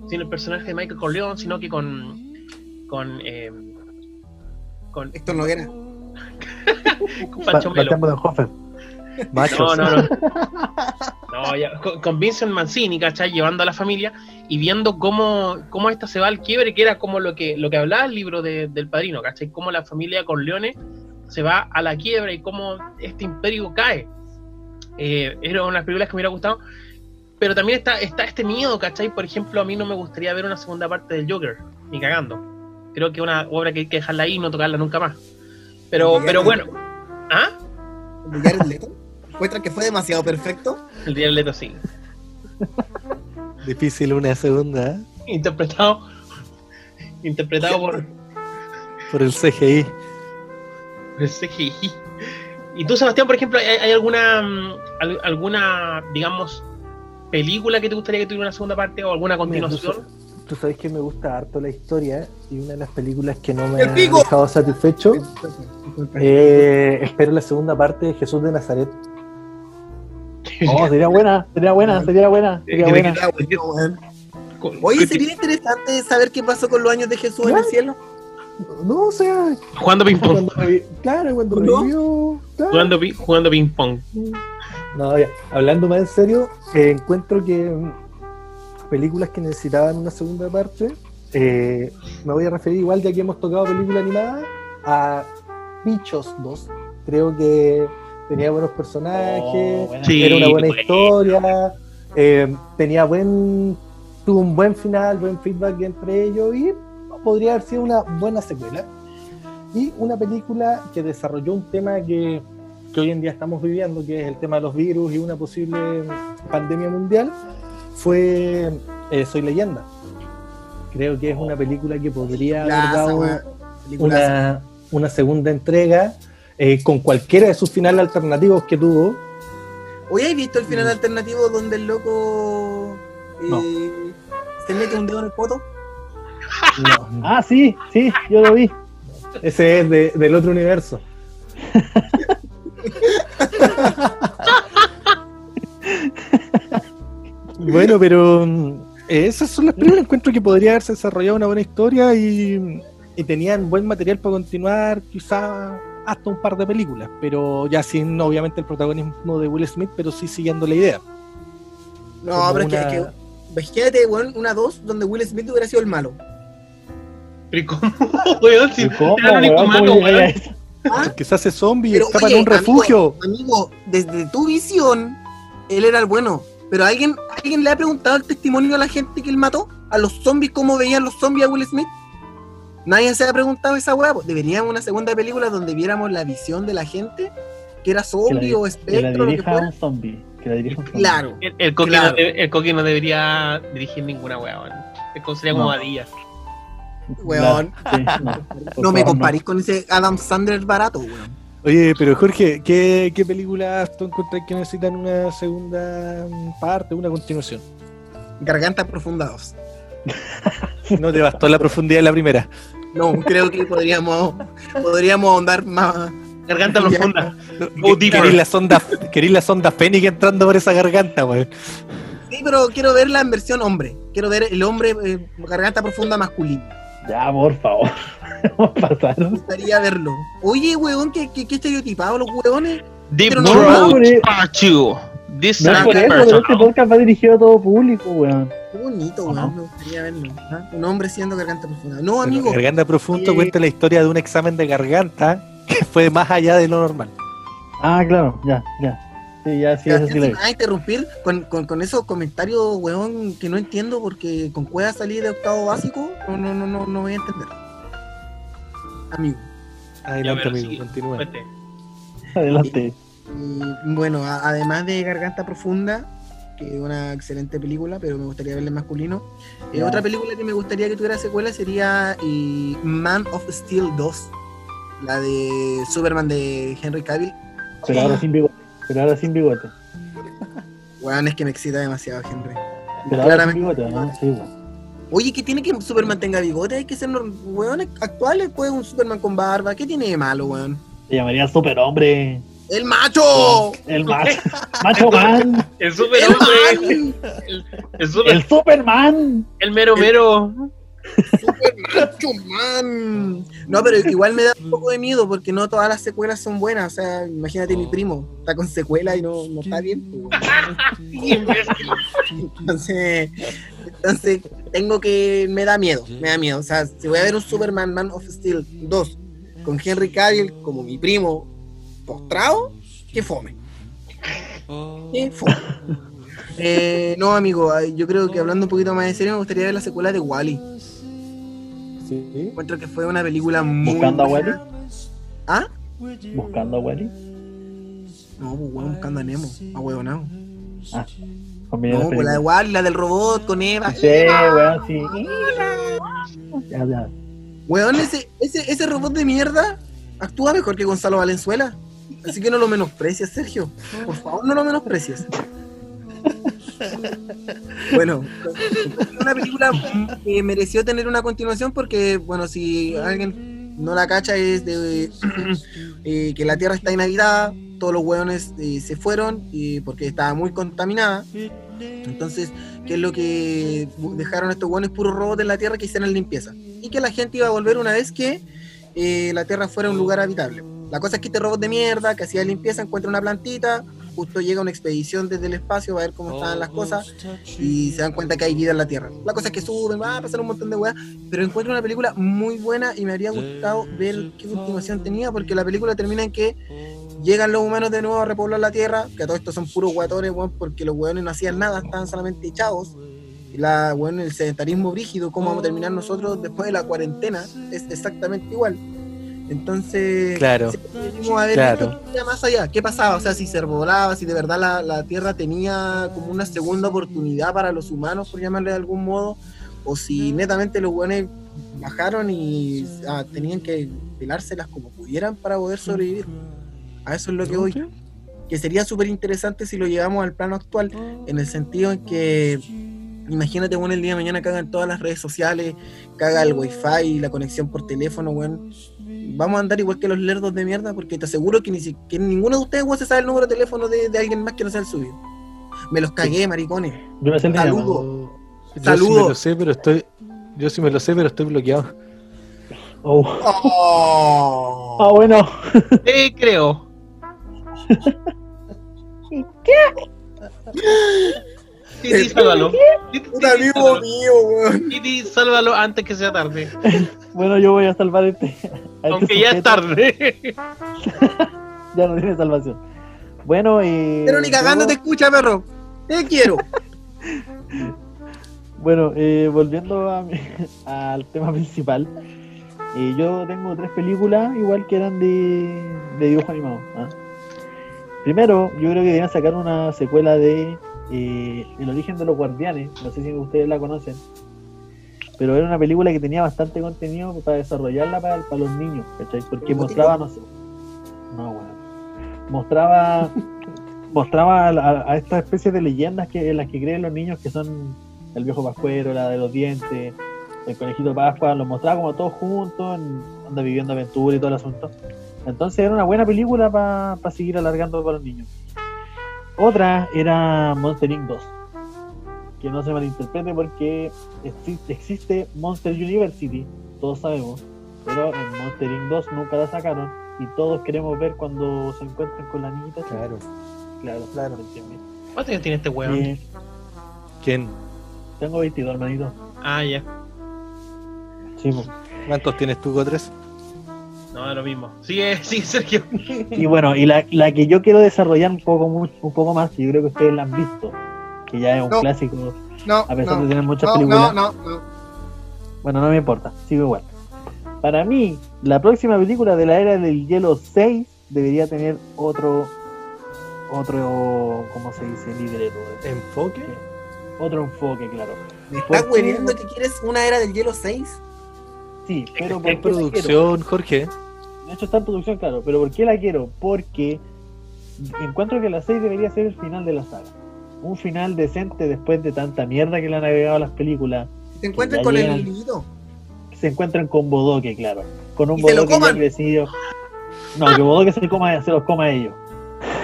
sin el personaje de Michael Corleone, sino que con con eh, con, Héctor Noguera. [LAUGHS] con Pancho Melo. Batenbodenhofer. Machos. No, no, no. [LAUGHS] No, ya, con, Vincent Mancini, ¿cachai? Llevando a la familia y viendo cómo, cómo esta se va al quiebre, que era como lo que, lo que hablaba el libro de- del padrino, ¿cachai? Cómo la familia con Leone se va a la quiebra y cómo este imperio cae. Eh, era una de las películas que me hubiera gustado. Pero también está, está este miedo, ¿cachai? Por ejemplo, a mí no me gustaría ver una segunda parte del Joker, ni cagando. Creo que es una obra que hay que dejarla ahí y no tocarla nunca más. Pero, pero bueno. ¿Ah? de Jared Leto. Muestra que fue demasiado perfecto. El día del Leto sí. Difícil una segunda, ¿eh? interpretado interpretado por Por el CGI. el CGI. Y tú, Sebastián, por ejemplo, ¿hay, hay alguna mm, al- alguna, digamos, película que te gustaría que tuviera una segunda parte o alguna continuación? Tú sabes que me gusta harto la historia y una de las películas que no me ¡El ha dejado satisfecho. Eh, espero la segunda parte de Jesús de Nazaret. [LAUGHS] Oh, sería buena, sería buena, sería buena, sería Eh, buena. Weón. Con- Oye, sería interesante saber qué pasó con los años de Jesús en el cielo. No, o sea, Jugando ping pong. cuando revi- claro, cuando ¿No? revivió. claro. Jugando, pi- jugando ping pong. No, ya, hablando más en serio, eh, encuentro que películas que necesitaban una segunda parte, eh, me voy a referir igual ya que hemos tocado película animada, a Bichos 2. Creo que tenía buenos personajes, Oh, buena. Sí, era una buena bueno. historia, eh, tenía buen, tuvo un buen final, buen feedback entre ellos y podría haber sido una buena secuela. Y una película que desarrolló un tema que, que hoy en día estamos viviendo, que es el tema de los virus y una posible pandemia mundial, fue eh, Soy Leyenda. Creo que es una película que podría haber dado una, una segunda entrega eh, con cualquiera de sus finales alternativos que tuvo. Oye, ¿has visto el final alternativo donde el loco eh, No. se mete un dedo en el poto? No, [LAUGHS] Ah, sí, sí, yo lo vi. ese es de- del otro universo. [LAUGHS] bueno, [LAUGHS] pero mm, eh, esas son las películas. Encuentro que podría haberse desarrollado una buena historia y, y tenían buen material para continuar, quizá hasta un par de películas, pero ya sin obviamente el protagonismo de Will Smith, pero sí siguiendo la idea. No, Como pero una- es que, es que- imagínate, weón, una dos donde Will Smith hubiera sido el malo. Pero ¿cómo, [LAUGHS] weón? Si ¿Y ¿Cómo, era el único weón? malo, ¿Cómo llegáis a weón. ¿Ah? Porque se hace zombie y escapa en un refugio. Amigo, amigo, desde tu visión, él era el bueno. Pero alguien, alguien le ha preguntado el testimonio a la gente que él mató, a los zombies, cómo veían los zombies a Will Smith. Nadie se ha preguntado esa weá. pues. Deberíamos una segunda película donde viéramos la visión de la gente, que era Que zombie la, o que la espectro, lo que dirija fuera. un zombie. Que la dirija un zombie. Claro. El, el, coqui Claro. no de- el Coqui no debería dirigir ninguna weá, weón. Es como- sería como No. Badía. Weón. Sí, no, [LAUGHS] No me comparís con ese Adam Sandler barato, weón. Oye, pero Jorge, ¿qué, qué películas tú encuentras que necesitan una segunda parte, una continuación? Gargantas profundados. [LAUGHS] No te bastó la profundidad de la primera. No, creo que podríamos, podríamos ahondar más. Garganta profunda. Deeper. Querís la sonda, querís la sonda Fénix entrando por esa garganta, weón. Sí, pero quiero verla en versión hombre. Quiero ver el hombre eh, garganta profunda masculino. Ya, por favor. [LAUGHS] Vamos a pasar. Me gustaría verlo. Oye, weón, qué, qué, qué estereotipados los weones. Deep Pero no, 2. This No es por eso, pero este podcast va dirigido a todo público, weón. Qué bonito, ¿O weón. no? Me gustaría verlo. ¿ah? Un hombre siendo garganta profunda. No, Pero amigo. Garganta Profundo Eh, cuenta la historia de un examen de garganta que fue más allá de lo normal. Ah, claro, ya, ya. Sí, ya, sí, eso sí lo a interrumpir con, con, con esos comentarios, weón, que no entiendo porque con cueva salir de octavo básico, no, no, no, no, no voy a entender. Amigo. Adelante, amigo, sí, continúa. Adelante. Y bueno, a- además de Garganta Profunda, que es una excelente película, pero me gustaría verla en masculino. eh, otra película que me gustaría que tuviera secuela sería eh, Man of Steel 2, la de Superman de Henry Cavill. Pero ahora sin bigote. Pero ahora sin bigote. Weón, es que me excita demasiado Henry. Pero ahora sin Claramente. bigote, ¿no? Sí, weón. Oye, ¿qué tiene que Superman tenga bigote? Hay que ser weones actuales, pues un Superman con barba. ¿Qué tiene de malo, weón? Se llamaría superhombre. ¡El macho! El macho. macho man. El super ¡El hombre. man! El, el super. El Superman. El mero mero. ¡Super macho, man! No, pero igual me da un poco de miedo porque no todas las secuelas son buenas. O sea, imagínate mi primo, está con secuela y no, no está bien. pues. [LAUGHS] Entonces, entonces, tengo que. Me da miedo, me da miedo. O sea, si voy a ver un Superman Man of Steel 2 con Henry Cavill como mi primo postrado, que fome. Que fome. Eh, no, amigo, yo creo que hablando un poquito más en serio, me gustaría ver la secuela de Wally. Sí. Encuentro que fue una película muy. ¿Buscando a buena. ¿Ah? Buscando a Wally. No, pues weón, buscando a Nemo, a huevonao. Ah, No, la de. Wally, la del robot con Eva. Sí, weón, sí. Ya, ya. Weón, ese, ese, ese robot de mierda actúa mejor que Gonzalo Valenzuela. Así que no lo menosprecies, Sergio. Por favor, no lo menosprecies. [LAUGHS] Bueno, una película que mereció tener una continuación porque, bueno, si alguien no la cacha es de [CLEARS THROAT] eh, que la Tierra está inhabitada, todos los hueones eh, se fueron y porque estaba muy contaminada Entonces, ¿qué es lo que dejaron estos buenos puros robots en la Tierra que hicieran limpieza? Y que la gente iba a volver una vez que eh, la Tierra fuera un lugar habitable. La cosa es que este robot de mierda que hacía limpieza encuentra una plantita, justo llega una expedición desde el espacio, va a ver cómo estaban las cosas y se dan cuenta que hay vida en la Tierra. La cosa es que suben, va a pasar un montón de weas, pero encuentro una película muy buena y me habría gustado ver qué continuación tenía, porque la película termina en que llegan los humanos de nuevo a repoblar la Tierra, que a todos estos son puros guatones, weón, porque los weones no hacían nada, estaban solamente echados. La, weón, el sedentarismo brígido, cómo vamos a terminar nosotros después de la cuarentena, es exactamente igual. Entonces, Claro, venimos a ver claro. qué más allá, qué pasaba, o sea, si se repoblaba, si de verdad la, la Tierra tenía como una segunda oportunidad para los humanos, por llamarle de algún modo, o si netamente los buenos bajaron y ah, tenían que pelárselas como pudieran para poder sobrevivir. A eso es lo que voy. Que sería súper interesante si lo llevamos al plano actual, en el sentido en que, imagínate, bueno, el día de mañana cagan todas las redes sociales, caga el wifi, la conexión por teléfono, weón. Vamos a andar igual que los lerdos de mierda, porque te aseguro que, ni si- que ninguno de ustedes, weón, se sabe el número de teléfono de, de alguien más que no sea el suyo. Me los cagué, maricones. Yo me. Saludo. Yo sí me lo sé, pero estoy. Yo sí me lo sé, pero estoy bloqueado. Oh. Oh. Ah, bueno. Te creo. Titi, sálvalo. Titi, Un amigo sálvalo. mío, weón. Titi, sálvalo antes que sea tarde. [LAUGHS] Bueno, yo voy a salvar este. A este Aunque ya es tarde. [LAUGHS] Ya no tiene salvación. Bueno, eh, Pero ni cagando te escucha, perro. Te quiero. [LAUGHS] Bueno, eh, volviendo a mi- [LAUGHS] al tema principal, eh, yo tengo tres películas igual que eran de, de dibujo animado. ¿ah? Primero, yo creo que deberían sacar una secuela de eh, El origen de los guardianes, no sé si ustedes la conocen, pero era una película que tenía bastante contenido para desarrollarla para, para los niños, ¿cachai? Porque ¿Como mostraba, no sé, no, bueno, mostraba mostraba a, a- estas especies de leyendas que en las que creen los niños que son el viejo pascuero, la de los dientes, el conejito Pascua, los mostraba como todos juntos, anda viviendo aventura y todo el asunto. Entonces era una buena película para seguir alargando para los niños. Otra era Monster Inc. 2, que no se malinterprete porque exi- existe Monster University, todos sabemos, pero en Monster Inc. 2 nunca la sacaron y todos queremos ver cuando se encuentran con la niñita. Claro. Claro, Claro. ¿me entiendes? ¿Cuántos años tiene este weón? Eh, ¿Quién? tengo 22, hermanito. Ah, ya. Sí, po. ¿Cuántos tienes tú, Gotres? No, es lo mismo. Sigue, [LAUGHS] sigue, Sergio. Y bueno, y la, la que yo quiero desarrollar un poco, un poco más, y yo creo que ustedes la han visto, que ya es un No. clásico, No, a pesar de tener muchas no, películas. no, no, no. Bueno, no me importa, sigo igual. Para mí, la próxima película de la era del hielo 6 debería tener otro, otro, ¿cómo se dice? Libreto. ¿Enfoque? Otro enfoque, claro. ¿Me estás hueliendo que quieres una era del hielo 6? Sí, pero En ¿por producción, Jorge. De hecho está en producción, claro, pero ¿por qué la quiero? Porque encuentro que la 6 debería ser el final de la saga. Un final decente después de tanta mierda que le han agregado a las películas. Te encuentras ya con llegan. el. Que se encuentran con Bodoque, claro. Con un Y se lo Bodoque crecido. No, que Bodoque se, coma, se los coma a ellos.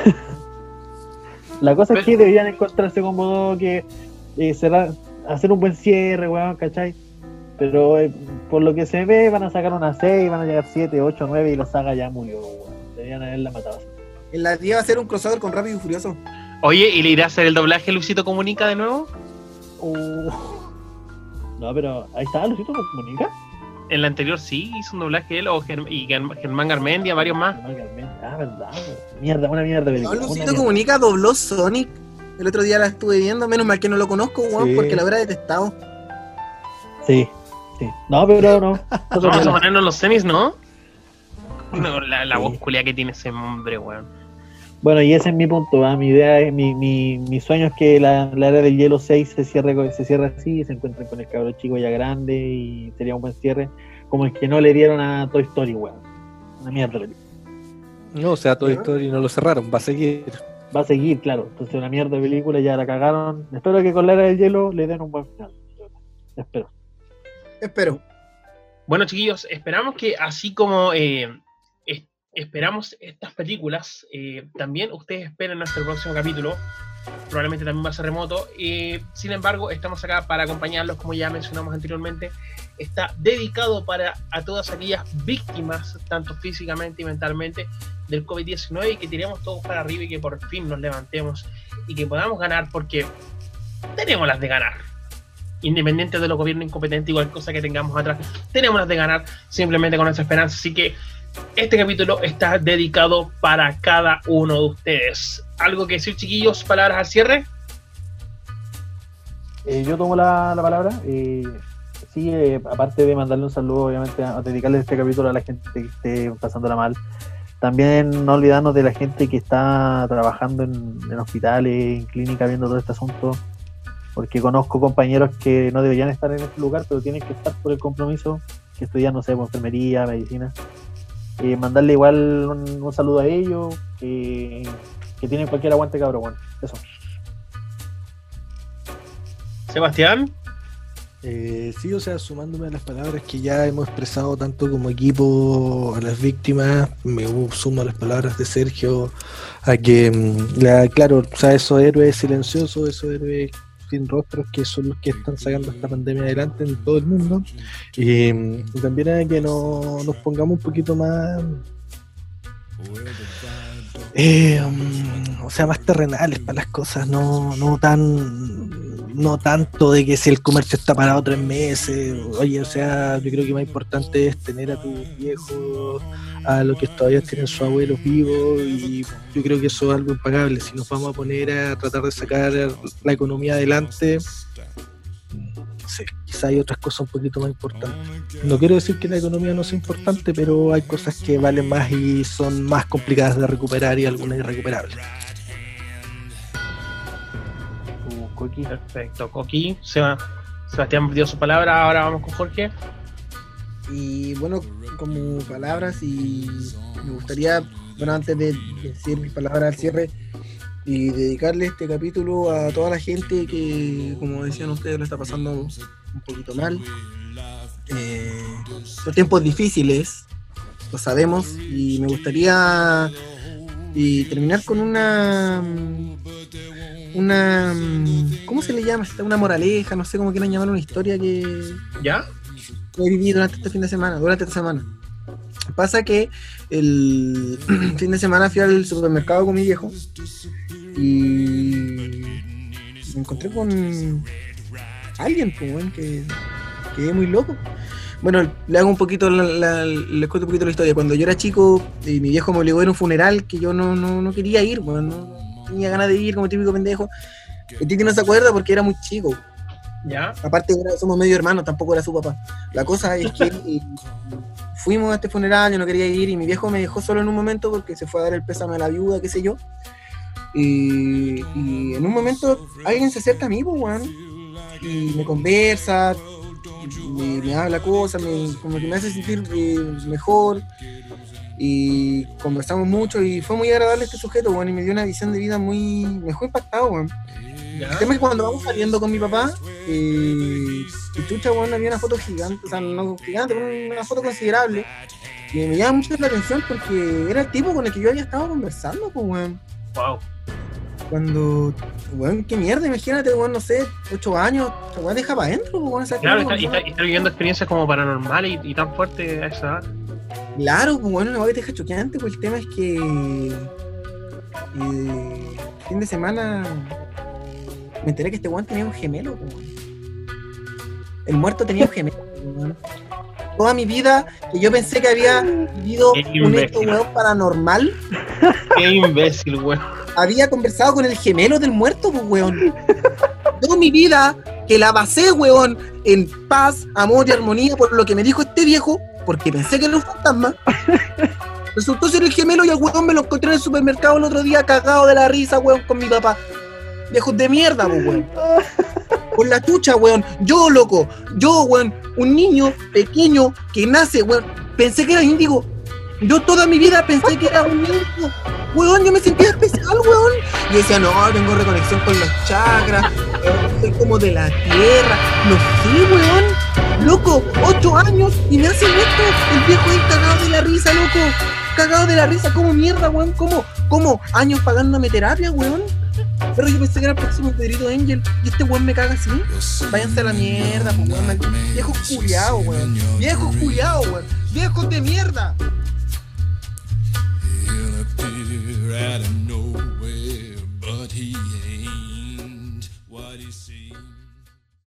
[LAUGHS] la cosa es que deberían encontrarse con Bodoque, eh, cerrar, hacer un buen cierre, weón, ¿cachai? Pero eh, por lo que se ve, van a sacar una 6, van a llegar 7, 8, 9 y la saga ya murió, weón. Deberían haberla matado. En la 10 va a ser un crossover con Rápido y Furioso. Oye, ¿y le irá a hacer el doblaje Luisito Comunica de nuevo? Uh. No, pero ahí está, Lucito Comunica. En la anterior sí hizo un doblaje él o Germ- y Germ- Germán Garmendia, varios más. No, Carmen. Ah, verdad. weón. Mierda, una mierda de No, película. una Lucito mierda. Comunica dobló Sonic. El otro día la estuve viendo, menos mal que no lo conozco, weón, Sí. porque la hubiera detestado. Sí, sí. No, pero no. Vamos a ponernos los semis, ¿no? No, la, la Sí. voz culia que tiene ese hombre, weón. Bueno, y ese es mi punto. ¿va? Mi idea, es- mi, mi, mi sueño es que la, la era del hielo 6 se cierre, se cierre así, se encuentren con el cabro chico ya grande y sería un buen cierre. Como el que no le dieron a Toy Story, weón. Una mierda película. No, o sea, Toy. Story no lo cerraron, va a seguir. Va a seguir, claro. Entonces, una mierda de película, ya la cagaron. Espero que con la era del hielo le den un buen final. Espero. Espero. Bueno, chiquillos, esperamos que así como eh, esperamos estas películas. eh, también ustedes esperen nuestro próximo capítulo. Probablemente también va a ser remoto. eh, sin embargo, estamos acá para acompañarlos, como ya mencionamos anteriormente. Está dedicado para a todas aquellas víctimas, tanto físicamente y mentalmente, del COVID-19 y que tiremos todos para arriba y que por fin nos levantemos y que podamos ganar porque tenemos las de ganar. Independiente de los gobiernos incompetentes y cualquier cosa que tengamos atrás, tenemos las de ganar simplemente con nuestra esperanza. Así que este capítulo está dedicado para cada uno de ustedes. ¿Algo que decir, chiquillos? ¿Palabras al cierre? Eh, yo tomo la, la palabra. sí, eh, aparte de mandarle un saludo, obviamente, a, dedicarle este capítulo a la gente que esté pasándola mal. También no olvidarnos de la gente que está trabajando en, hospitales, en clínicas, viendo todo este asunto. Porque conozco compañeros que no deberían estar en este lugar, pero tienen que estar por el compromiso, que estudian, no sé, por enfermería, medicina. Eh, mandarle igual un, un saludo a ellos, que, que tienen cualquier aguante, cabrón. Bueno, eso. Sebastián, Eh, sí, o sea, sumándome a las palabras que ya hemos expresado tanto como equipo a las víctimas, me sumo a las palabras de Sergio, a que, mm, la, claro, o sea, esos héroes silenciosos, esos héroes sin rostros que son los que están sacando esta pandemia adelante en todo el mundo, y, mm, y también a que no, nos pongamos un poquito más... eh, mm, o sea, más terrenales para las cosas, no, no tan no tanto de que si el comercio está parado tres meses, oye, o sea, yo creo que más importante es tener a tus viejos, a los que todavía tienen sus abuelos vivos, y yo creo que eso es algo impagable. Si nos vamos a poner a tratar de sacar la economía adelante, no sé, quizá hay otras cosas un poquito más importantes. No quiero decir que la economía no sea importante, pero hay cosas que valen más y son más complicadas de recuperar y algunas irrecuperables. Tu coqui. perfecto. Coqui, Seba- Sebastián dio su palabra, ahora vamos con Jorge. Y bueno, como palabras, y me gustaría, bueno, antes de decir mis palabras al cierre, y dedicarle este capítulo a toda la gente que, como decían ustedes, lo está pasando un poquito mal. Eh, son tiempos difíciles, lo sabemos, y me gustaría y terminar con una una ¿cómo se le llama? Una moraleja, no sé cómo quieran llamar una historia que, ¿Ya? que he vivido durante este fin de semana, durante esta semana. Pasa que el [CLEARS THROAT] fin de semana fui al supermercado con mi viejo y me encontré con alguien, pues, que quedé muy loco. Bueno, le hago un poquito, la, la- les cuento un poquito la historia. Cuando yo era chico, y mi viejo me obligó a ir a un funeral que yo no, no, no quería ir, weón, no tenía ganas de ir como típico pendejo. El Titi no se acuerda porque era muy chico. ¿Ya? Aparte, era- somos medio hermanos, tampoco era su papá. La cosa es que [LAUGHS] fuimos a este funeral, yo no quería ir y mi viejo me dejó solo en un momento porque se fue a dar el pésame a la viuda, qué sé yo. Y, en un momento alguien se acerca a mí, pues, y me conversa, me, habla cosas, me, como que me hace sentir eh, mejor. Y conversamos mucho y fue muy agradable este sujeto, weón, y me dio una visión de vida muy. me impactado, weón. El tema es cuando vamos saliendo con mi papá, eh, y chucha, bueno, había una foto gigante, o sea, no gigante, pero una foto considerable. Y me llama mucho la atención porque era el tipo con el que yo había estado conversando, pues, weón. Wow. Cuando, weón, qué mierda, imagínate, weón, no sé, ocho años, weón, deja para adentro, pues, weón, Claro, está, y está, y está viviendo experiencias como paranormales y, y tan fuertes a esa edad. Claro, pues bueno, weá que te deja choqueante, pues el tema es que eh, fin de semana me enteré que este weón tenía un gemelo, weón. El muerto tenía un [LAUGHS] gemelo, weón. Toda mi vida, que yo pensé que había vivido un hecho weón paranormal, [LAUGHS] Qué imbécil, weón. había conversado con el gemelo del muerto, pues weón. Toda mi vida, que la basé, weón, en paz, amor y armonía por lo que me dijo este viejo, porque pensé que era un fantasma. [LAUGHS] Resultó ser el gemelo y el weón me lo encontré en el supermercado el otro día cagado de la risa, weón, con mi papá. Viejos de mierda, pues, weón. [LAUGHS] Con la chucha, weón. Yo, loco. Yo, weón. Un niño pequeño que nace, weón. Pensé que era índigo. Yo toda mi vida pensé que era un índigo. Weón, yo me sentía especial, weón. Y decía, no, tengo reconexión con los chakras. weón, Soy como de la tierra. No sé, weón. Loco, ocho años y me hacen esto. El viejo ahí cagado de la risa, loco. cagado de la risa, como mierda, weón, como, como años pagándome terapia, weón. Pero yo pensé que era el próximo Pedrito Angel. Y este weón me caga así. Váyanse a la mierda, pues weón. Viejo culiao, weón. Viejo culiao, weón. Viejos de mierda.